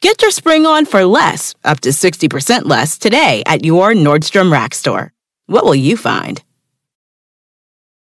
Get your spring on for less, up to 60% less, today at your Nordstrom Rack store. What will you find?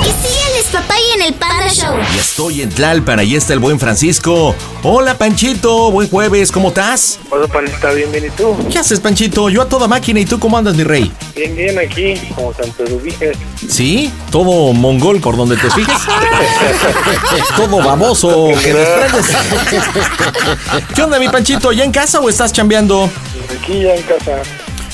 Sígueles, papá, y en el Panda Show. Ya estoy en Tlalpan, ahí está el buen Francisco. Hola, Panchito, buen jueves, ¿cómo estás? Hola, Panita, bien, bien, ¿y tú? ¿Qué haces, Panchito? Yo a toda máquina, ¿y tú cómo andas, mi rey? Bien, bien, aquí, como Santo Ubiges. ¿Sí? ¿Todo mongol por donde te fijes? ¿Todo baboso que desprendes? ¿Qué onda, mi Panchito? ¿Ya en casa o estás chambeando? Aquí ya en casa.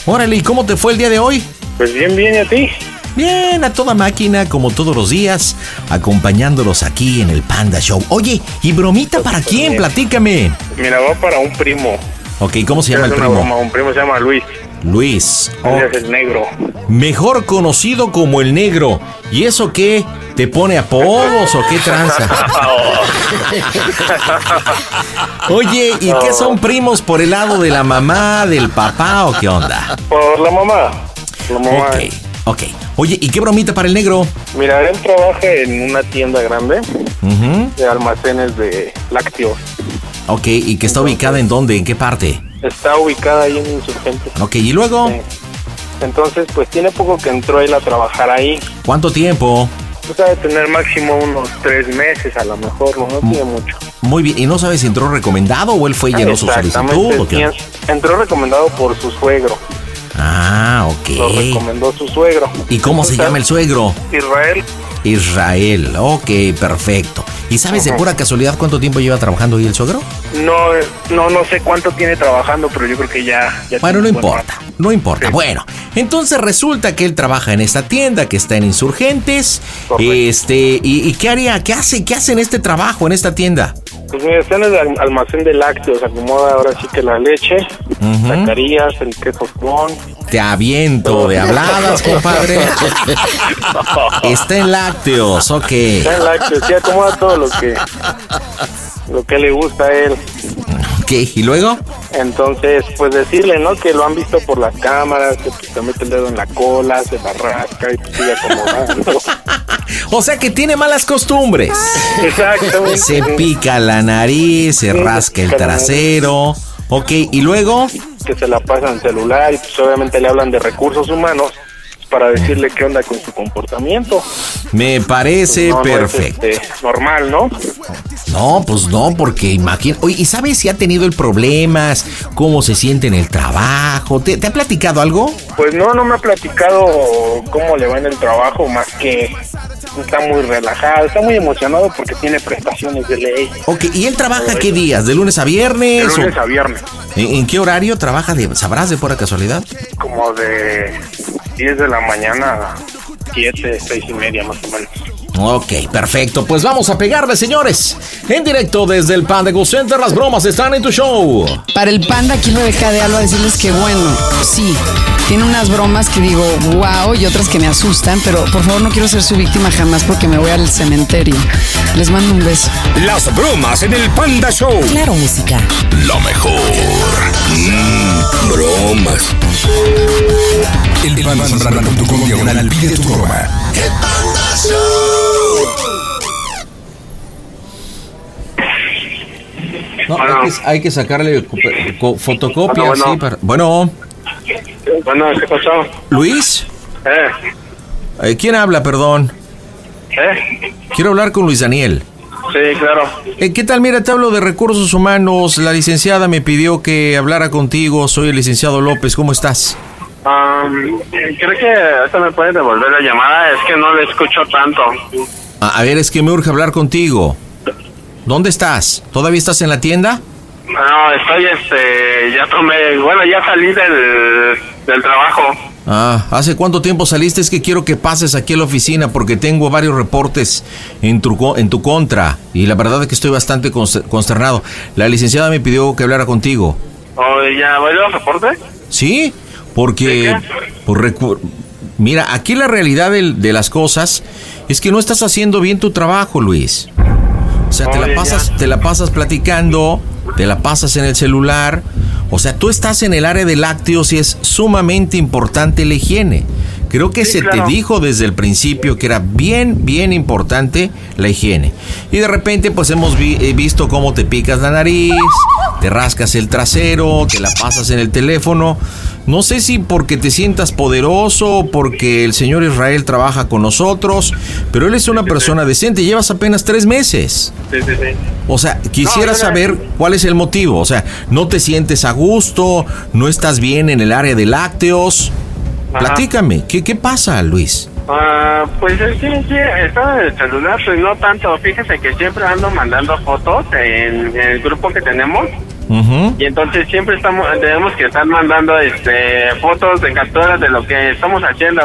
Órale, ¿y cómo te fue el día de hoy? Pues bien, bien, ¿y a ti? Bien, a toda máquina, como todos los días, acompañándolos aquí en el Panda Show. Oye, ¿y bromita para quién? Platícame. Mira, va para un primo. Ok, ¿cómo se llama el primo? broma, un primo se llama Luis. Luis. Él es el negro. Mejor conocido como el negro. ¿Y eso qué? ¿Te pone apodos o qué tranza? Oye, ¿y qué son primos por el lado de la mamá, del papá o qué onda? Por la mamá. La mamá. Ok, ok. Oye, ¿y qué bromita para el negro? Mira, él trabaja en una tienda grande de almacenes de lácteos. Ok, ¿y que está ubicada en dónde? ¿En qué parte? Está ubicada ahí en Insurgente. Ok, ¿y luego? Sí. Entonces, pues tiene poco que entró él a trabajar ahí. ¿Cuánto tiempo? Pues ha de tener máximo unos tres meses, a lo mejor, no, no tiene mucho. Muy bien, ¿y no sabes si entró recomendado o él fue y llenó su solicitud? o qué? sí, entró recomendado por su suegro. Ah, Lo ok. recomendó su suegro. ¿Y cómo se llama el suegro? Israel. Israel, ok, perfecto. ¿Y sabes de pura casualidad cuánto tiempo lleva trabajando ahí el suegro? No, eh, no, no sé cuánto tiene trabajando, pero yo creo que ya. ya Bueno, no importa, no importa. Sí. Bueno, entonces resulta que él trabaja en esta tienda que está en Insurgentes. Correcto. Este, ¿y, y qué haría? ¿Qué hace? ¿Qué hace en este trabajo, en esta tienda? Pues mira, está en el al- almacén de lácteos, acomoda ahora sí que la leche, Ujú. sacarías, el queso con. Te aviento de habladas, compadre. Está en lácteos, ok. Está en lácteos, sí acomoda todo lo que lo que le gusta a él. Ok, ¿y luego? Entonces, pues decirle, ¿no? Que lo han visto por las cámaras, que pues, te mete el dedo en la cola, se la rasca y pues, sigue acomodando. O sea que tiene malas costumbres. Exacto. Se pica la nariz, se rasca el trasero. Ok, ¿y luego? que se la pasan celular y pues obviamente le hablan de recursos humanos para decirle qué onda con su comportamiento. Me parece No, no es, perfecto. este, normal, ¿no? No, pues no, porque imagina. Oye, ¿y sabes si ha tenido el problemas? ¿Cómo se siente en el trabajo? ¿Te, te ha platicado algo? Pues no, no me ha platicado cómo le va en el trabajo, más que está muy relajado, está muy emocionado porque tiene prestaciones de ley. Ok, ¿y él trabaja qué días? ¿De lunes a viernes? De lunes o- a viernes, ¿En, en qué horario trabaja? De, ¿Sabrás de pura casualidad? como de 10 de la mañana a siete, seis y media más o menos. Ok, perfecto. Pues vamos a pegarle, señores. En directo desde el Panda Go Center, las bromas están en tu show. Para el panda, aquí Rebeca de Alba, decirles que bueno, sí, tiene unas bromas que digo wow y otras que me asustan, pero por favor no quiero ser su víctima jamás porque me voy al cementerio. Les mando un beso. Las bromas en el Panda Show. Claro, música. Lo mejor. Mm, bromas. El panda.com diagonal pide tu broma. No, Bueno. hay, que, hay que sacarle co- co- fotocopia, Bueno, bueno. sí, para- Bueno, Bueno, ¿qué pasó? Luis, ¿Eh? eh, ¿quién habla, perdón? ¿Eh? Quiero hablar con Luis Daniel. Sí, claro. Eh, ¿Qué tal? Mira, te hablo de recursos humanos. La licenciada me pidió que hablara contigo. Soy el licenciado López. ¿Cómo estás? Um, creo que ahorita me puede devolver la llamada, es que no le escucho tanto. A, a ver, es que me urge hablar contigo. ¿Dónde estás? ¿Todavía estás en la tienda? No, estoy, este, ya tomé, bueno, ya salí del, del trabajo. Ah, ¿hace cuánto tiempo saliste? Es que quiero que pases aquí a la oficina porque tengo varios reportes en tu, en tu contra y la verdad es que estoy bastante cons- consternado. La licenciada me pidió que hablara contigo. ¿O ya voy a reporte? ¿Sí? Porque... Por Mira, aquí la realidad de, las cosas es que no estás haciendo bien tu trabajo, Luis. O sea, te la pasas, ya. te la pasas platicando, te la pasas en el celular. O sea, tú estás en el área de lácteos y es sumamente importante la higiene. Creo que Sí, se claro. te dijo desde el principio que era bien, bien importante la higiene. Y de repente, pues hemos vi- eh, visto cómo te picas la nariz, te rascas el trasero, te la pasas en el teléfono. No sé si porque te sientas poderoso, porque el señor Israel trabaja con nosotros, pero él es una persona decente. Llevas apenas tres meses. Sí, sí, sí. O sea, quisiera No, yo no- saber cuál es el motivo. O sea, no te sientes a gusto, no estás bien en el área de lácteos. Ajá. Platícame, ¿qué, qué pasa, Luis? Ah, pues es que sí, está en el celular, pues no tanto. Fíjese que siempre ando mandando fotos en, en el grupo que tenemos. Y entonces siempre estamos tenemos que estar mandando este fotos de capturas de lo que estamos haciendo.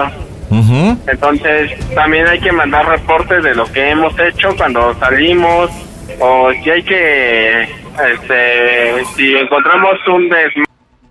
Entonces también hay que mandar reportes de lo que hemos hecho cuando salimos o si hay que este si encontramos un des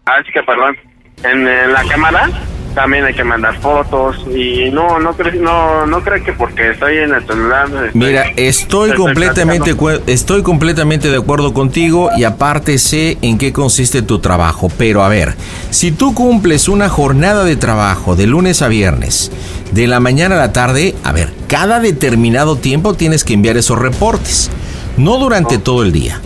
así que perdón en, en la cámara también hay que mandar fotos y no no creo no no creo que porque estoy en el celular este, Mira, estoy estoy completamente estoy completamente de acuerdo contigo y aparte sé en qué consiste tu trabajo, pero a ver, si tú cumples una jornada de trabajo de lunes a viernes, de la mañana a la tarde, a ver, cada determinado tiempo tienes que enviar esos reportes, no durante todo el día.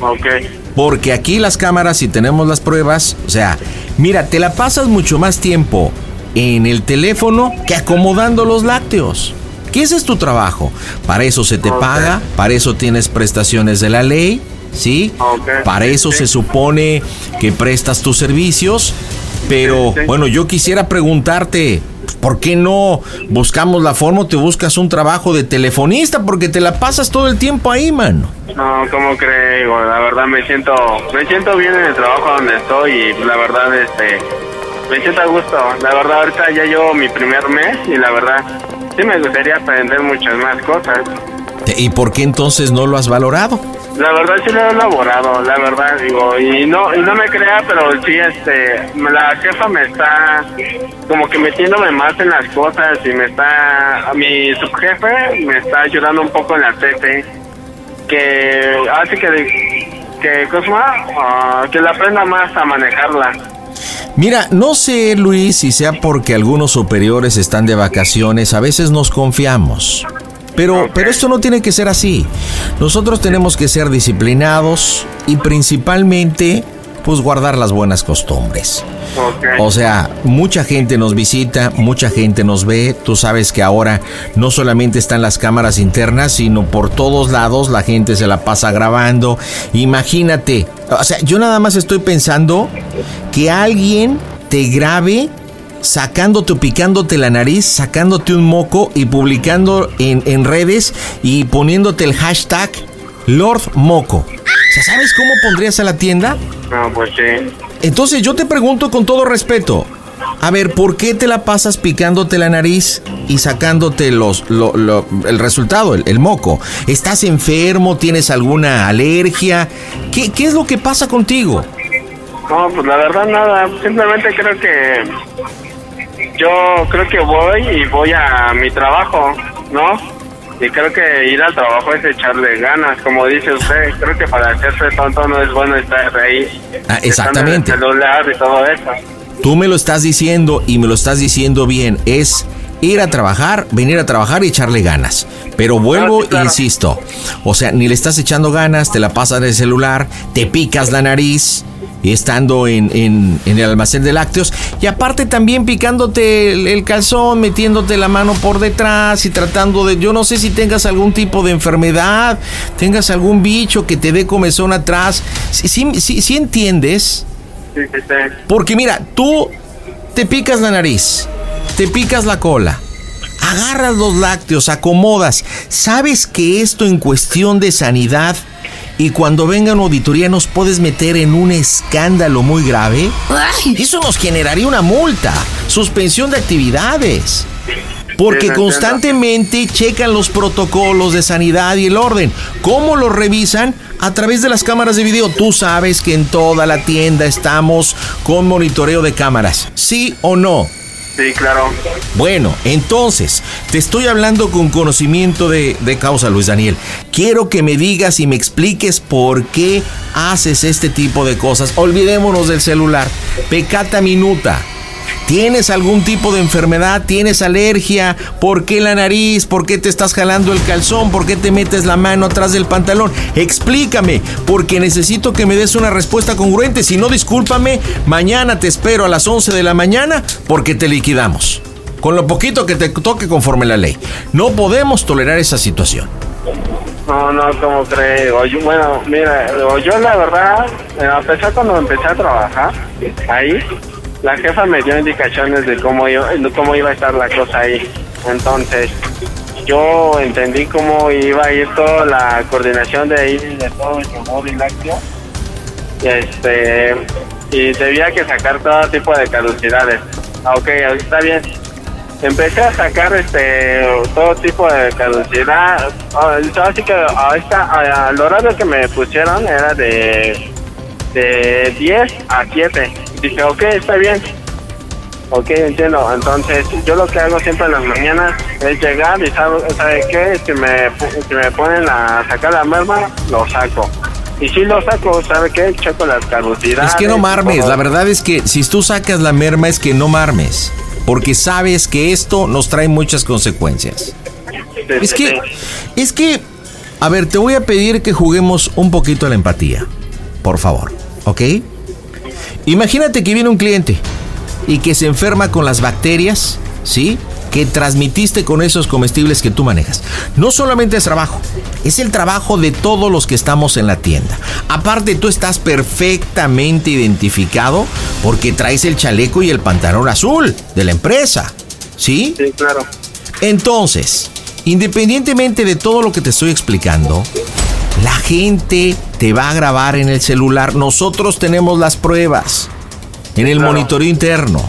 okay Porque aquí las cámaras, si tenemos las pruebas, o sea, mira, te la pasas mucho más tiempo en el teléfono que acomodando los lácteos. Que ese es tu trabajo. Para eso se te paga, para eso tienes prestaciones de la ley, ¿sí? Para eso se supone que prestas tus servicios. Pero Sí, sí. bueno, yo quisiera preguntarte, ¿por qué no buscamos la forma o te buscas un trabajo de telefonista? Porque te la pasas todo el tiempo ahí, mano. No, ¿cómo creo? La verdad me siento, me siento bien en el trabajo donde estoy y la verdad, este, me siento a gusto. La verdad, ahorita ya llevo mi primer mes y la verdad, sí me gustaría aprender muchas más cosas. ¿Y por qué entonces no lo has valorado? La verdad sí lo he elaborado, la verdad, digo, y no, y no me crea, pero sí, este, la jefa me está como que metiéndome más en las cosas y me está, mi subjefe me está ayudando un poco en la TT, que hace que, que, ¿cómo se llama? Ah, que la aprenda más a manejarla. Mira, no sé, Luis, si sea porque algunos superiores están de vacaciones, a veces nos confiamos. Pero, pero esto no tiene que ser así. Nosotros tenemos que ser disciplinados y principalmente, pues guardar las buenas costumbres. O sea, mucha gente nos visita, mucha gente nos ve. Tú sabes que ahora no solamente están las cámaras internas, sino por todos lados la gente se la pasa grabando. Imagínate, o sea, yo nada más estoy pensando que alguien te grabe sacándote o picándote la nariz, sacándote un moco y publicando en, en redes y poniéndote el hashtag Lord Moco. O sea, ¿sabes cómo pondrías a la tienda? No, pues sí. Entonces yo te pregunto con todo respeto, A ver, ¿por qué te la pasas picándote la nariz y sacándote los, lo- lo- el resultado, el, el moco? ¿Estás enfermo? ¿Tienes alguna alergia? ¿Qué, qué es lo que pasa contigo? No, pues la verdad nada, simplemente creo que yo creo que voy y voy a mi trabajo, ¿no? Y creo que ir al trabajo es echarle ganas, como dice usted, creo que para hacerse tonto no es bueno estar ahí. Ah, en exactamente. el celular y todo eso. Tú me lo estás diciendo y me lo estás diciendo bien. Es ir a trabajar, venir a trabajar y echarle ganas. Pero vuelvo claro. insisto. O sea, ni le estás echando ganas, te la pasas en el celular, te picas la nariz. Y estando en, en- en el almacén de lácteos. Y aparte también picándote el, el calzón, metiéndote la mano por detrás y tratando de... Yo no sé si tengas algún tipo de enfermedad, tengas algún bicho que te dé comezón atrás. Si si entiendes? Sí, sí, sí. Porque mira, tú te picas la nariz, te picas la cola, agarras los lácteos, acomodas. ¿Sabes que esto en cuestión de sanidad y cuando venga una auditoría nos puedes meter en un escándalo muy grave? Eso nos generaría una multa, suspensión de actividades. Porque constantemente checan los protocolos de sanidad y el orden. ¿Cómo los revisan? A través de las cámaras de video. Tú sabes que en toda la tienda estamos con monitoreo de cámaras. ¿Sí o no? Sí, claro. Bueno, entonces, te estoy hablando con conocimiento de, de causa, Luis Daniel. Quiero que me digas y me expliques por qué haces este tipo de cosas. Olvidémonos del celular. Pecata minuta. ¿Tienes algún tipo de enfermedad? ¿Tienes alergia? ¿Por qué la nariz? ¿Por qué te estás jalando el calzón? ¿Por qué te metes la mano atrás del pantalón? Explícame, porque necesito que me des una respuesta congruente. Si no, discúlpame, mañana te espero a las 11 de la mañana porque te liquidamos. Con lo poquito que te toque conforme la ley. No podemos tolerar esa situación. No, no, como creo. Bueno, mira, yo la verdad, pesar cuando empecé a trabajar ahí, la jefa me dio indicaciones de cómo cómo iba a estar la cosa ahí. Entonces, yo entendí cómo iba a ir toda la coordinación de ahí, de todo el yogur y este, y debía que sacar todo tipo de caducidades. Ah, Ok, está bien. Empecé a sacar este todo tipo de caducidad. Ah, Así que a esta, al horario que me pusieron era de, de 10 a 7. Dije, ok, está bien. Ok, entiendo. Entonces, yo lo que hago siempre en las mañanas es llegar y sabe, ¿sabe qué? Si me, si me ponen a sacar la merma, lo saco. Y si lo saco, ¿sabe qué? Checo las caducidades. Es que no marmes, todo. la verdad es que si tú sacas la merma es que no marmes. Porque sabes que esto nos trae muchas consecuencias. Sí, Es sí, que, sí. es que, a ver, te voy a pedir que juguemos un poquito a la empatía, por favor, ¿ok? Imagínate que viene un cliente y que se enferma con las bacterias, ¿sí? Que transmitiste con esos comestibles que tú manejas. No solamente es trabajo, es el trabajo de todos los que estamos en la tienda. Aparte, tú estás perfectamente identificado porque traes el chaleco y el pantalón azul de la empresa, ¿sí? Sí, claro. Entonces, independientemente de todo lo que te estoy explicando, la gente te va a grabar en el celular. Nosotros tenemos las pruebas en el monitoreo interno.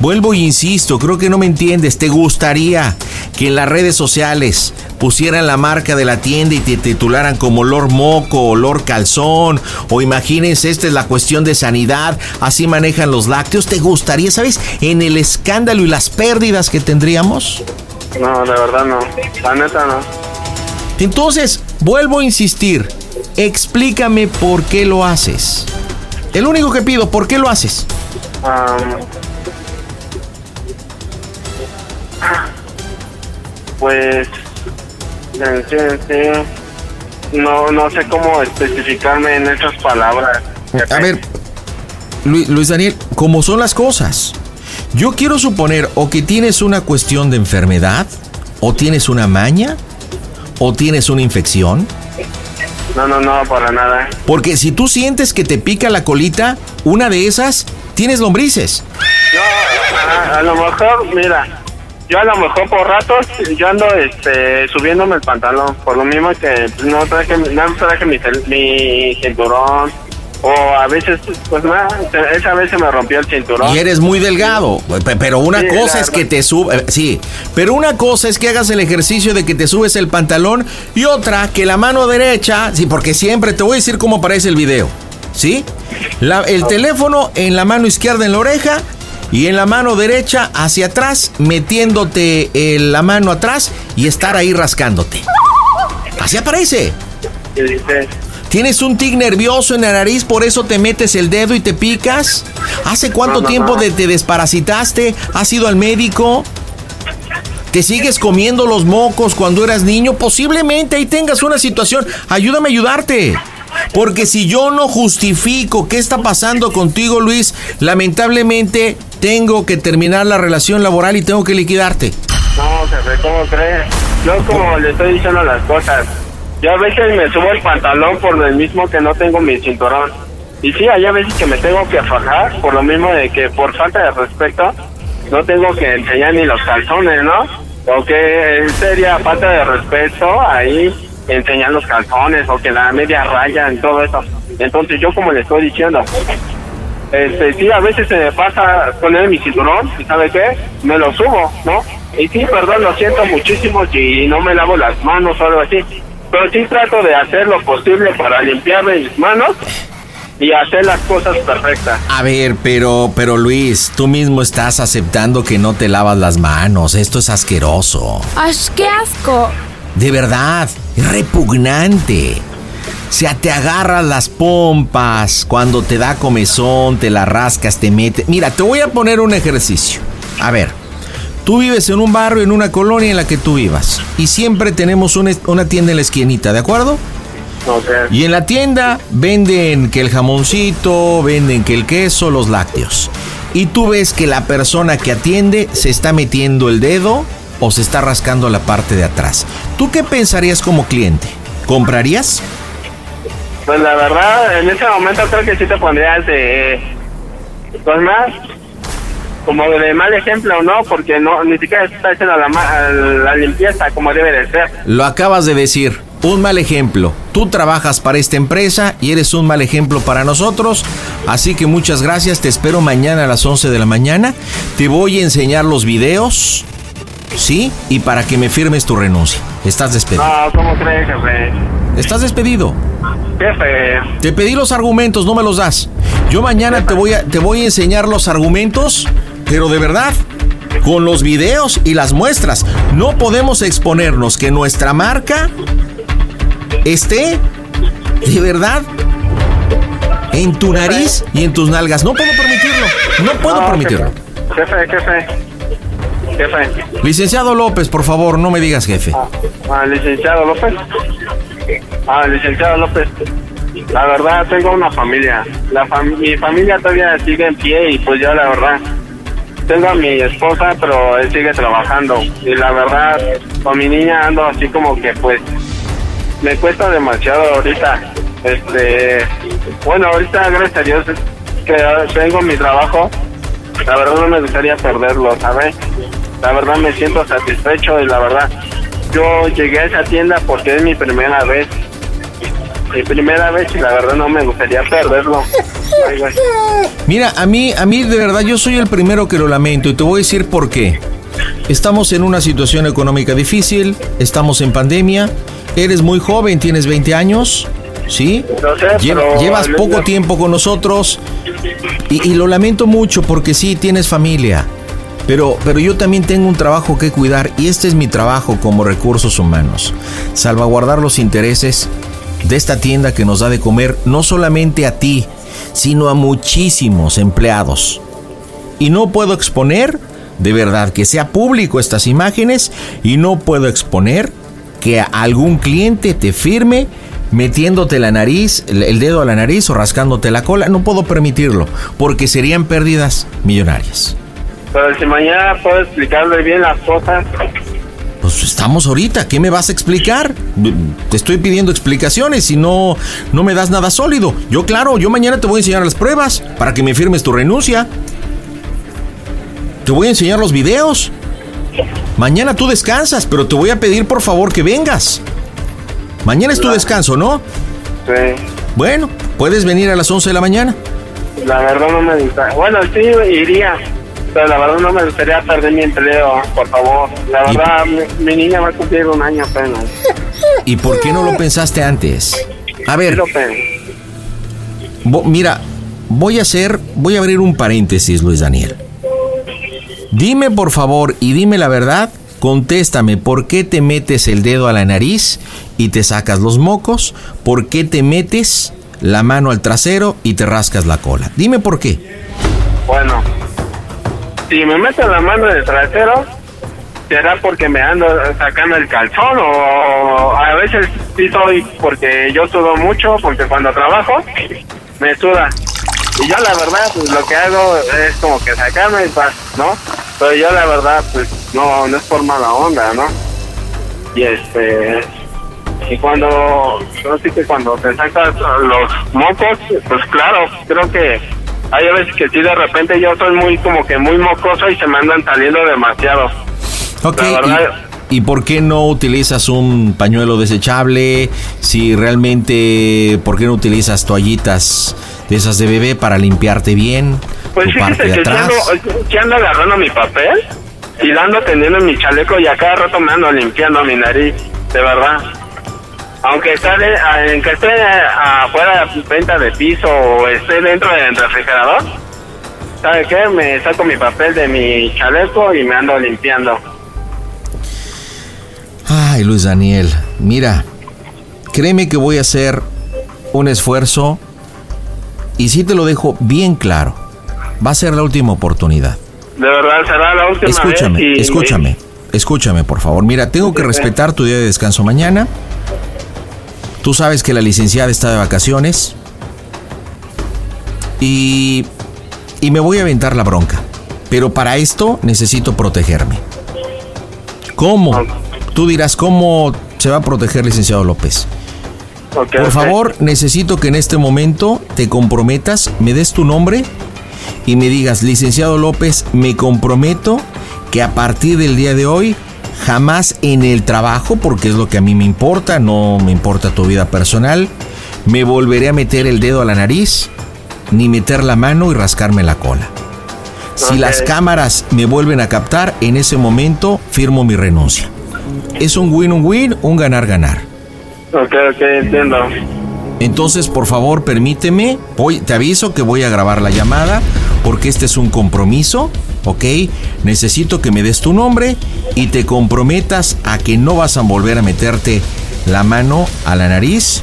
Vuelvo e insisto, creo que no me entiendes. ¿Te gustaría que en las redes sociales pusieran la marca de la tienda y te titularan como olor moco, olor calzón? O imagínense, esta es la cuestión de sanidad, así manejan los lácteos. ¿Te gustaría, sabes, en el escándalo y las pérdidas que tendríamos? No, de verdad no. La neta no. Entonces, vuelvo a insistir, explícame por qué lo haces. El único que pido, ¿por qué lo haces? Pues, no, no sé cómo especificarme en esas palabras. A ver, Lu- Luis Daniel, ¿cómo son las cosas? Yo quiero suponer o que tienes una cuestión de enfermedad, o tienes una maña, o tienes una infección. No, no, no, para nada. Porque si tú sientes que te pica la colita, una de esas, tienes lombrices. No, a, a lo mejor, mira, yo a lo mejor por ratos, yo ando este, subiéndome el pantalón, por lo mismo que no traje, no traje mi, mi cinturón, o a veces, pues nada, esa vez se me rompió el cinturón. Y eres muy delgado, pe- pero una Sí, cosa es que te sube, sí, pero una cosa es que hagas el ejercicio de que te subes el pantalón y otra que la mano derecha, sí, porque siempre te voy a decir cómo aparece el video, ¿sí? La- el teléfono en la mano izquierda en la oreja y en la mano derecha hacia atrás, metiéndote eh, la mano atrás y estar ahí rascándote. Así aparece. ¿Tienes un tic nervioso en la nariz, por eso te metes el dedo y te picas? ¿Hace cuánto No, no, tiempo no. de- te desparasitaste? ¿Has ido al médico? ¿Te sigues comiendo los mocos cuando eras niño? Posiblemente ahí tengas una situación. Ayúdame a ayudarte. Porque si yo no justifico qué está pasando contigo, Luis, lamentablemente tengo que terminar la relación laboral y tengo que liquidarte. no, jefe, ¿cómo crees? Yo como le estoy diciendo las cosas, yo a veces me subo el pantalón por lo mismo que no tengo mi cinturón. Y sí, hay a veces que me tengo que fajar por lo mismo de que por falta de respeto no tengo que enseñar ni los calzones, ¿no? O que sería falta de respeto ahí enseñar los calzones o que la media raya y todo eso. Entonces yo como le estoy diciendo, este, sí, a veces se me pasa poner mi cinturón y ¿sabe qué? Me lo subo, ¿no? Y sí, perdón, lo siento muchísimo si no me lavo las manos o algo así. Pero sí trato de hacer lo posible para limpiarme mis manos y hacer las cosas perfectas. A ver, pero, pero Luis, tú mismo estás aceptando que no te lavas las manos. Esto es asqueroso. ¡Ay, qué asco! De verdad, es repugnante. O sea, te agarras las pompas, cuando te da comezón, te la rascas, te metes. Mira, te voy a poner un ejercicio. A ver, tú vives en un barrio, en una colonia en la que tú vivas. Y siempre tenemos una, una tienda en la esquinita, ¿de acuerdo? O sea, Y en la tienda venden que el jamoncito, venden que el queso, los lácteos. Y tú ves que la persona que atiende se está metiendo el dedo o se está rascando la parte de atrás. ¿Tú qué pensarías como cliente? ¿Comprarías? pues la verdad, en ese momento creo que sí te pondrías de... Pues más, como de mal ejemplo, ¿no? Porque no ni siquiera está haciendo la, la limpieza como debe de ser. Lo acabas de decir. Un mal ejemplo. Tú trabajas para esta empresa y eres un mal ejemplo para nosotros. Así que muchas gracias. Te espero mañana a las 11 de la mañana. Te voy a enseñar los videos. ¿Sí? Y para que me firmes tu renuncia. Estás despedido. No, ¿cómo crees, jefe? Estás despedido. Jefe, Te pedí los argumentos, no me los das. Yo mañana te voy a, te voy a enseñar los argumentos, pero de verdad, con los videos y las muestras. No podemos exponernos que nuestra marca esté de verdad en tu nariz y en tus nalgas. No puedo permitirlo. No puedo No, permitirlo. Jefe, jefe. Jefe. Licenciado López, por favor, no me digas jefe. Ah, licenciado López. Ah, licenciado López. La verdad, tengo una familia. La fam- mi familia todavía sigue en pie y pues yo la verdad. Tengo a mi esposa, pero él sigue trabajando. Y la verdad, con mi niña ando así como que pues me cuesta demasiado ahorita. Este, bueno, ahorita gracias a Dios que tengo mi trabajo. La verdad no me gustaría perderlo, ¿sabes? La verdad me siento satisfecho y la verdad yo llegué a esa tienda porque es mi primera vez. Mi primera vez y la verdad no me gustaría perderlo. Mira, a mí, a mí de verdad yo soy el primero que lo lamento y te voy a decir por qué. Estamos en una situación económica difícil, estamos en pandemia, eres muy joven, tienes 20 años, ¿sí? Lo sé, Lle- llevas poco tiempo con nosotros y, y lo lamento mucho porque sí, tienes familia. Pero, pero yo también tengo un trabajo que cuidar y este es mi trabajo como recursos humanos. Salvaguardar los intereses de esta tienda que nos da de comer no solamente a ti, sino a muchísimos empleados. Y no puedo exponer, de verdad, que sea público estas imágenes y no puedo exponer que algún cliente te firme metiéndote la nariz, el dedo a la nariz o rascándote la cola. No puedo permitirlo porque serían pérdidas millonarias. Pero si mañana puedo explicarle bien las cosas, Pues estamos ahorita, ¿qué me vas a explicar? Te estoy pidiendo explicaciones y no, no me das nada sólido. Yo claro, yo mañana te voy a enseñar las pruebas para que me firmes tu renuncia. Te voy a enseñar los videos. Mañana tú descansas, pero te voy a pedir por favor que vengas. Mañana es tu descanso, ¿no? Sí. Bueno, puedes venir a las 11 de la mañana. La verdad no me gusta. Bueno, sí, iría. Pero la verdad no me gustaría perder mi empleo, por favor. La verdad, mi, mi niña va a cumplir un año apenas. ¿Y por qué no lo pensaste antes? A ver. Bo- mira, voy a hacer, voy a abrir un paréntesis, Luis Daniel. Dime por favor y dime la verdad, contéstame, ¿por qué te metes el dedo a la nariz y te sacas los mocos? ¿Por qué te metes la mano al trasero y te rascas la cola? Dime por qué. Si me meto la mano en el trasero, será porque me ando sacando el calzón o a veces sí soy porque yo sudo mucho, porque cuando trabajo me suda. Y yo la verdad, pues lo que hago es como que sacarme el paz, ¿no? Pero yo la verdad, pues no, no es por mala onda, ¿no? Y este... Y cuando, yo sí que cuando te sacas los mocos, pues claro, creo que hay veces que sí de repente yo soy muy como que muy mocoso y se me andan saliendo demasiado. Ok, La verdad- ¿y, y por qué no utilizas un pañuelo desechable? Si realmente, ¿por qué no utilizas toallitas de esas de bebé para limpiarte bien? Pues tu parte fíjese de que sí atrás. ando, agarrando mi papel y lo ando teniendo en mi chaleco y a cada rato me ando limpiando mi nariz, de verdad. Aunque esté, de- aunque esté afuera de venta de piso o esté dentro del refrigerador, ¿sabe qué? Me saco mi papel de mi chaleco y me ando limpiando. Ay, Luis Daniel, mira, créeme que voy a hacer un esfuerzo y sí te lo dejo bien claro. Va a ser la última oportunidad. De verdad, será la última Escúchame, vez. y- escúchame, escúchame, por favor. Mira, tengo que respetar tu día de descanso mañana. Tú sabes que la licenciada está de vacaciones. Y, y me voy a aventar la bronca. Pero para esto necesito protegerme. ¿Cómo? Tú dirás, ¿cómo se va a proteger, licenciado López? Por favor, necesito que en este momento te comprometas, me des tu nombre y me digas, licenciado López, me comprometo que a partir del día de hoy, jamás en el trabajo, porque es lo que a mí me importa, no me importa tu vida personal, me volveré a meter el dedo a la nariz, ni meter la mano y rascarme la cola. Si las cámaras me vuelven a captar, en ese momento firmo mi renuncia. Es un win-win, un ganar-ganar. Ok, ok, entiendo. Entonces, por favor, permíteme, voy, te aviso que voy a grabar la llamada porque este es un compromiso, ¿ok? Necesito que me des tu nombre y te comprometas a que no vas a volver a meterte la mano a la nariz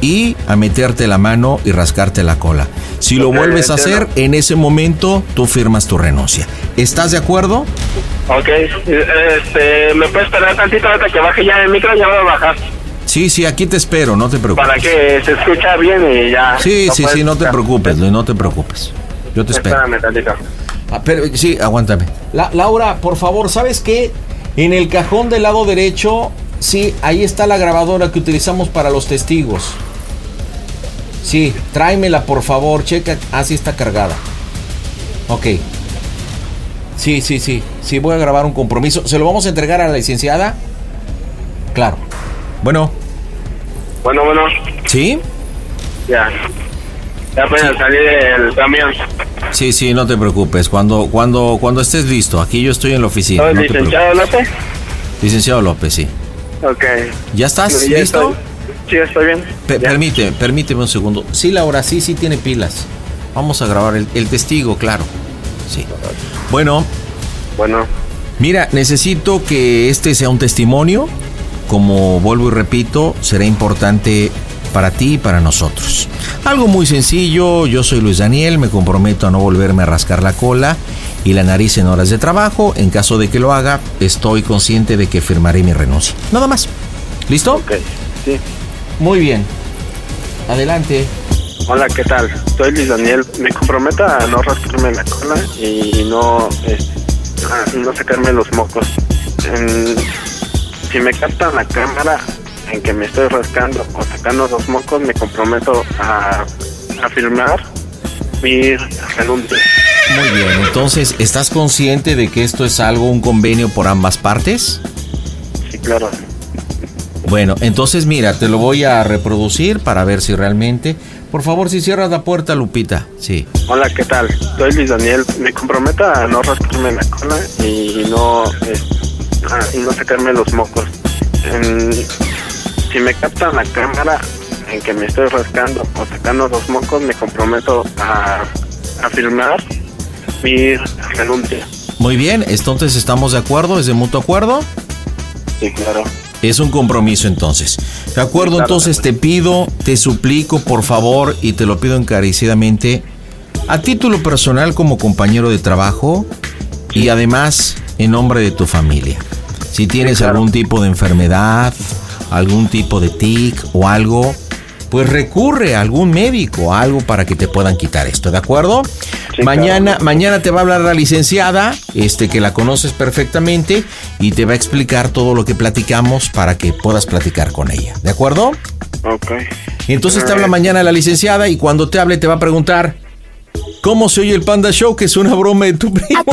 y a meterte la mano y rascarte la cola. Si lo vuelves a hacer, en ese momento tú firmas tu renuncia. ¿Estás de acuerdo? Ok, este, ¿me puedes esperar tantito hasta que baje ya el micro? Ya voy a bajar. Sí, sí, aquí te espero, no te preocupes. Para que se escucha bien y ya. Sí, lo sí, sí, no te preocupes, Luis, no te preocupes. Yo te espero. Espérame tantito. Ah, pero sí, aguántame. La- Laura, por favor, ¿sabes qué? En el cajón del lado derecho, sí, ahí está la grabadora que utilizamos para los testigos. Sí, tráemela, por favor, checa. Ah, sí está cargada. Ok. Sí, sí, sí. Sí, voy a grabar un compromiso. ¿Se lo vamos a entregar a la licenciada? Claro. Bueno, Bueno, bueno, ¿sí? ya. Ya apenas salí del camión. Sí, sí, no te preocupes. Cuando, cuando, cuando estés listo, aquí yo estoy en la oficina. ¿Soy no te preocupes. licenciado López? Licenciado López, sí. Ok. ¿Ya estás Ya listo? estoy. Sí, estoy bien. Pe- Ya. permite, permíteme un segundo. Sí, Laura, sí, sí tiene pilas. Vamos a grabar el, el testigo, claro. Sí. Bueno, Bueno, mira, necesito que este sea un testimonio. Como vuelvo y repito, será importante para ti y para nosotros. Algo muy sencillo, yo soy Luis Daniel, me comprometo a no volverme a rascar la cola y la nariz en horas de trabajo. En caso de que lo haga, estoy consciente de que firmaré mi renuncia. Nada más. ¿Listo? ok. Sí. Muy bien. Adelante. Hola, ¿qué tal? Soy Luis Daniel. Me comprometo a no rascarme la cola y no, a no sacarme los mocos. Si me captan la cámara en que me estoy rascando o sacando los mocos, me comprometo a, a firmar mi renuncia. Muy bien, entonces, ¿estás consciente de que esto es algo, un convenio por ambas partes? Sí, claro. Bueno, entonces mira, te lo voy a reproducir para ver si realmente... Por favor, si cierras la puerta, Lupita. Sí. Hola, ¿qué tal? Soy Luis Daniel. Me comprometo a no rascarme la cola y no, eh, y no sacarme los mocos. En- si me captan la cámara en que me estoy rascando o sacando los mocos, me comprometo a, a filmar mi renuncia. Muy bien, entonces estamos de acuerdo, es de mutuo acuerdo. Sí, claro. Es un compromiso entonces. De acuerdo, Claro, entonces te pido, te suplico por favor y te lo pido encarecidamente, a título personal como compañero de trabajo y además en nombre de tu familia. Si tienes claro. algún tipo de enfermedad, algún tipo de tic o algo, pues recurre a algún médico, algo para que te puedan quitar esto, ¿de acuerdo? Sí, mañana, claro. mañana te va a hablar la licenciada, este que la conoces perfectamente y te va a explicar todo lo que platicamos para que puedas platicar con ella, ¿de acuerdo? Ok. Entonces te habla mañana la licenciada y cuando te hable te va a preguntar ¿Cómo se oye el Panda Show? Que es una broma de tu primo.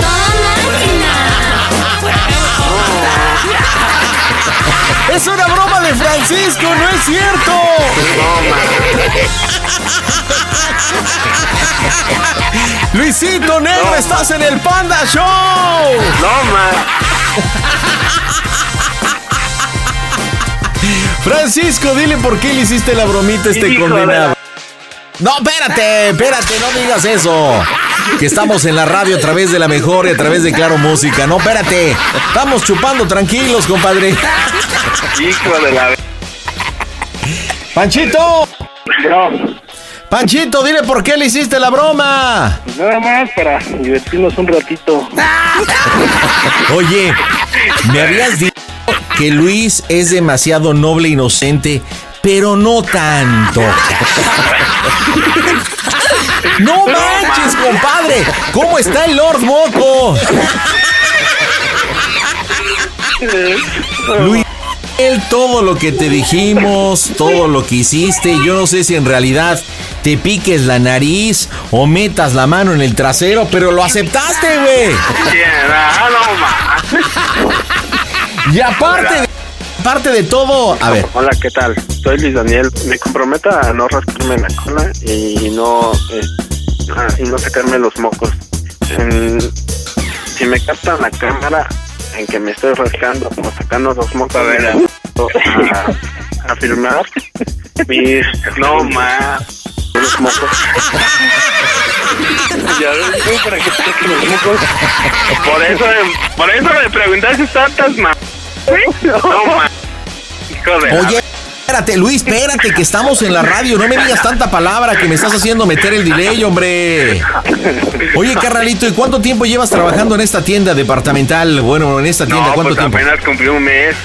Es una broma de Francisco, no es cierto. Luisito Negro, estás en el Panda Show. No, ma. Francisco, dile por qué le hiciste la bromita a este Hijo de condenado. No, espérate, espérate, no digas eso. Que estamos en la radio a través de la mejor y a través de Claro Música. No, espérate. Estamos chupando tranquilos, compadre. Hijo de la... Panchito, No. Panchito, dile por qué le hiciste la broma. Nada más para divertirnos un ratito. Oye, me habías dicho que Luis es demasiado noble e inocente, pero no tanto. No manches, compadre. ¿Cómo está el Lord Moco? Luis, todo lo que te dijimos, todo lo que hiciste, yo no sé si en realidad te piques la nariz o metas la mano en el trasero, pero lo aceptaste, güey. Y aparte de, aparte de todo, a ver, Hola, ¿qué tal? Soy Luis Daniel. Me comprometo a no rascarme la cola y no eh, ah, y no sacarme los mocos. En- si me captan la cámara en que me estoy rascando o sacando los mocos, a, a filmar mi no más los mocos. Ya ves, para que te saquen los mocos. Por eso, por eso me preguntaste tantas más. No más. Hijo de la oye, espérate, Luis, espérate, que estamos en la radio, no me digas tanta palabra que me estás haciendo meter el delay, hombre. Oye, carnalito, ¿y cuánto tiempo llevas trabajando en esta tienda departamental? Bueno, en esta tienda, No, ¿cuánto pues tiempo? apenas cumplí un mes.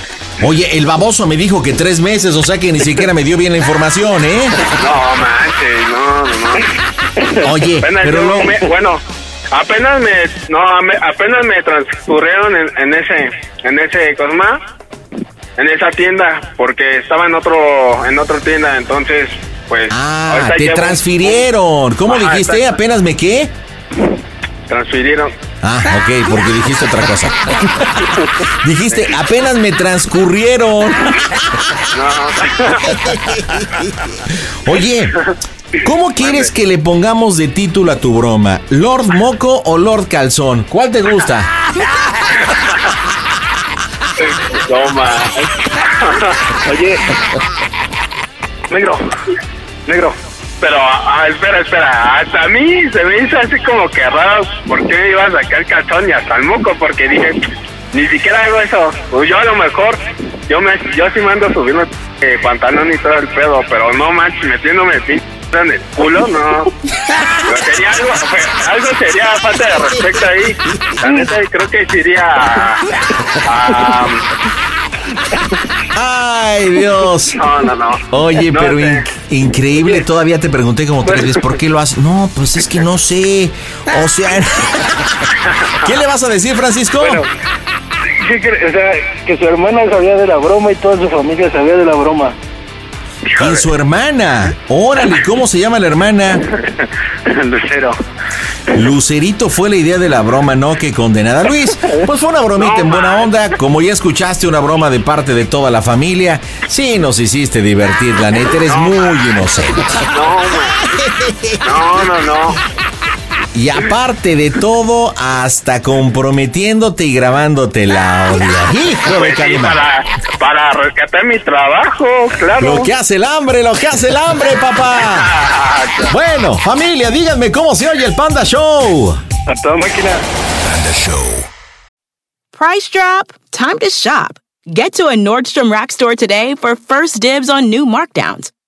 Oye, el baboso me dijo que tres meses, o sea que ni siquiera me dio bien la información, ¿eh? No, manches, no, no, no. Oye, Apenas pero no... me- bueno, apenas me, no, apenas me transcurrieron en, en ese, en ese, Cosma, en esa tienda, porque estaba en otro, en otra tienda, entonces, pues. Ah, te llevo- transfirieron. ¿Cómo Ajá, dijiste? ¿Apenas me qué? Transfirieron. Ah, ok, porque dijiste otra cosa. dijiste, apenas me transcurrieron. No. Oye, ¿cómo quieres que le pongamos de título a tu broma? ¿Lord Moco o Lord Calzón? ¿Cuál te gusta? No, ma. Oye. Negro. Negro. Pero, ah, espera, espera. Hasta a mí se me hizo así como que raro. ¿Por qué me iba a sacar calzón y hasta el moco? Porque dije, ni siquiera hago eso. Pues yo a lo mejor, yo me, yo sí mando subiendo eh, pantalón y todo el pedo, pero no manches, metiéndome el pin en el culo, no. Pero sería algo, algo sería falta de respeto ahí. La neta, creo que sería a- a- Ay, Dios. no, no, no. Oye, No pero in- increíble, todavía te pregunté como tres veces, ¿por qué lo haces? No, pues es que no sé. O sea, ¿qué le vas a decir, Francisco? Bueno, ¿qué o sea, que su hermana sabía de la broma y toda su familia sabía de la broma. Y su hermana. Órale, ¿cómo se llama la hermana? Lucero. Lucerito fue la idea de la broma, no que condenada. Luis, pues fue una bromita en buena onda. Como ya escuchaste una broma de parte de toda la familia, sí nos hiciste divertir, la neta, eres muy inocente. No, no, no. Y aparte de todo, hasta comprometiéndote y grabándote la audio. Hijo de Pues sí, para, para rescatar mi trabajo, claro. Lo que hace el hambre, lo que hace el hambre, papá. Bueno, familia, díganme cómo se oye el Panda Show. A toda máquina. Panda Show. Price drop? Time to shop. Get to a Nordstrom Rack store today for first dibs on new markdowns.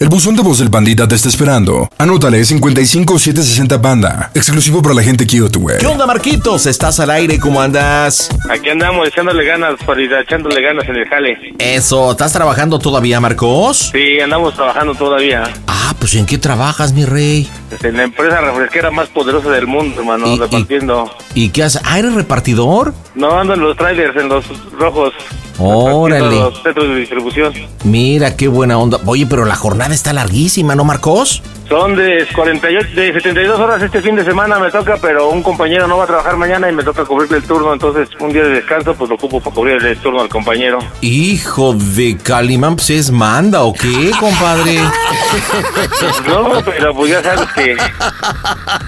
El buzón de voz del Pandita te está esperando. Anótale 55760 Panda. Exclusivo para la gente cute, güey. ¿Qué onda, Marquitos? ¿Estás al aire? ¿Cómo andas? Aquí andamos echándole ganas, Farida, echándole ganas en el jale. Eso, ¿estás trabajando todavía, Marcos? Sí, andamos trabajando todavía. Ah, pues ¿en qué trabajas, mi rey? En la empresa refresquera más poderosa del mundo, hermano, Y- repartiendo. ¿Y qué haces? ¿Ah, eres repartidor? No ando en los trailers, en los rojos. Órale. Los centros de distribución. Mira, qué buena onda. Oye, pero la jornada está larguísima, ¿no, Marcos? Son de 48, de 72 horas este fin de semana me toca, pero un compañero no va a trabajar mañana y me toca cubrirle el turno, entonces un día de descanso pues lo ocupo para cubrirle el turno al compañero. Hijo de Calimán, pues es manda o qué, compadre. No, pero pues ya sabes que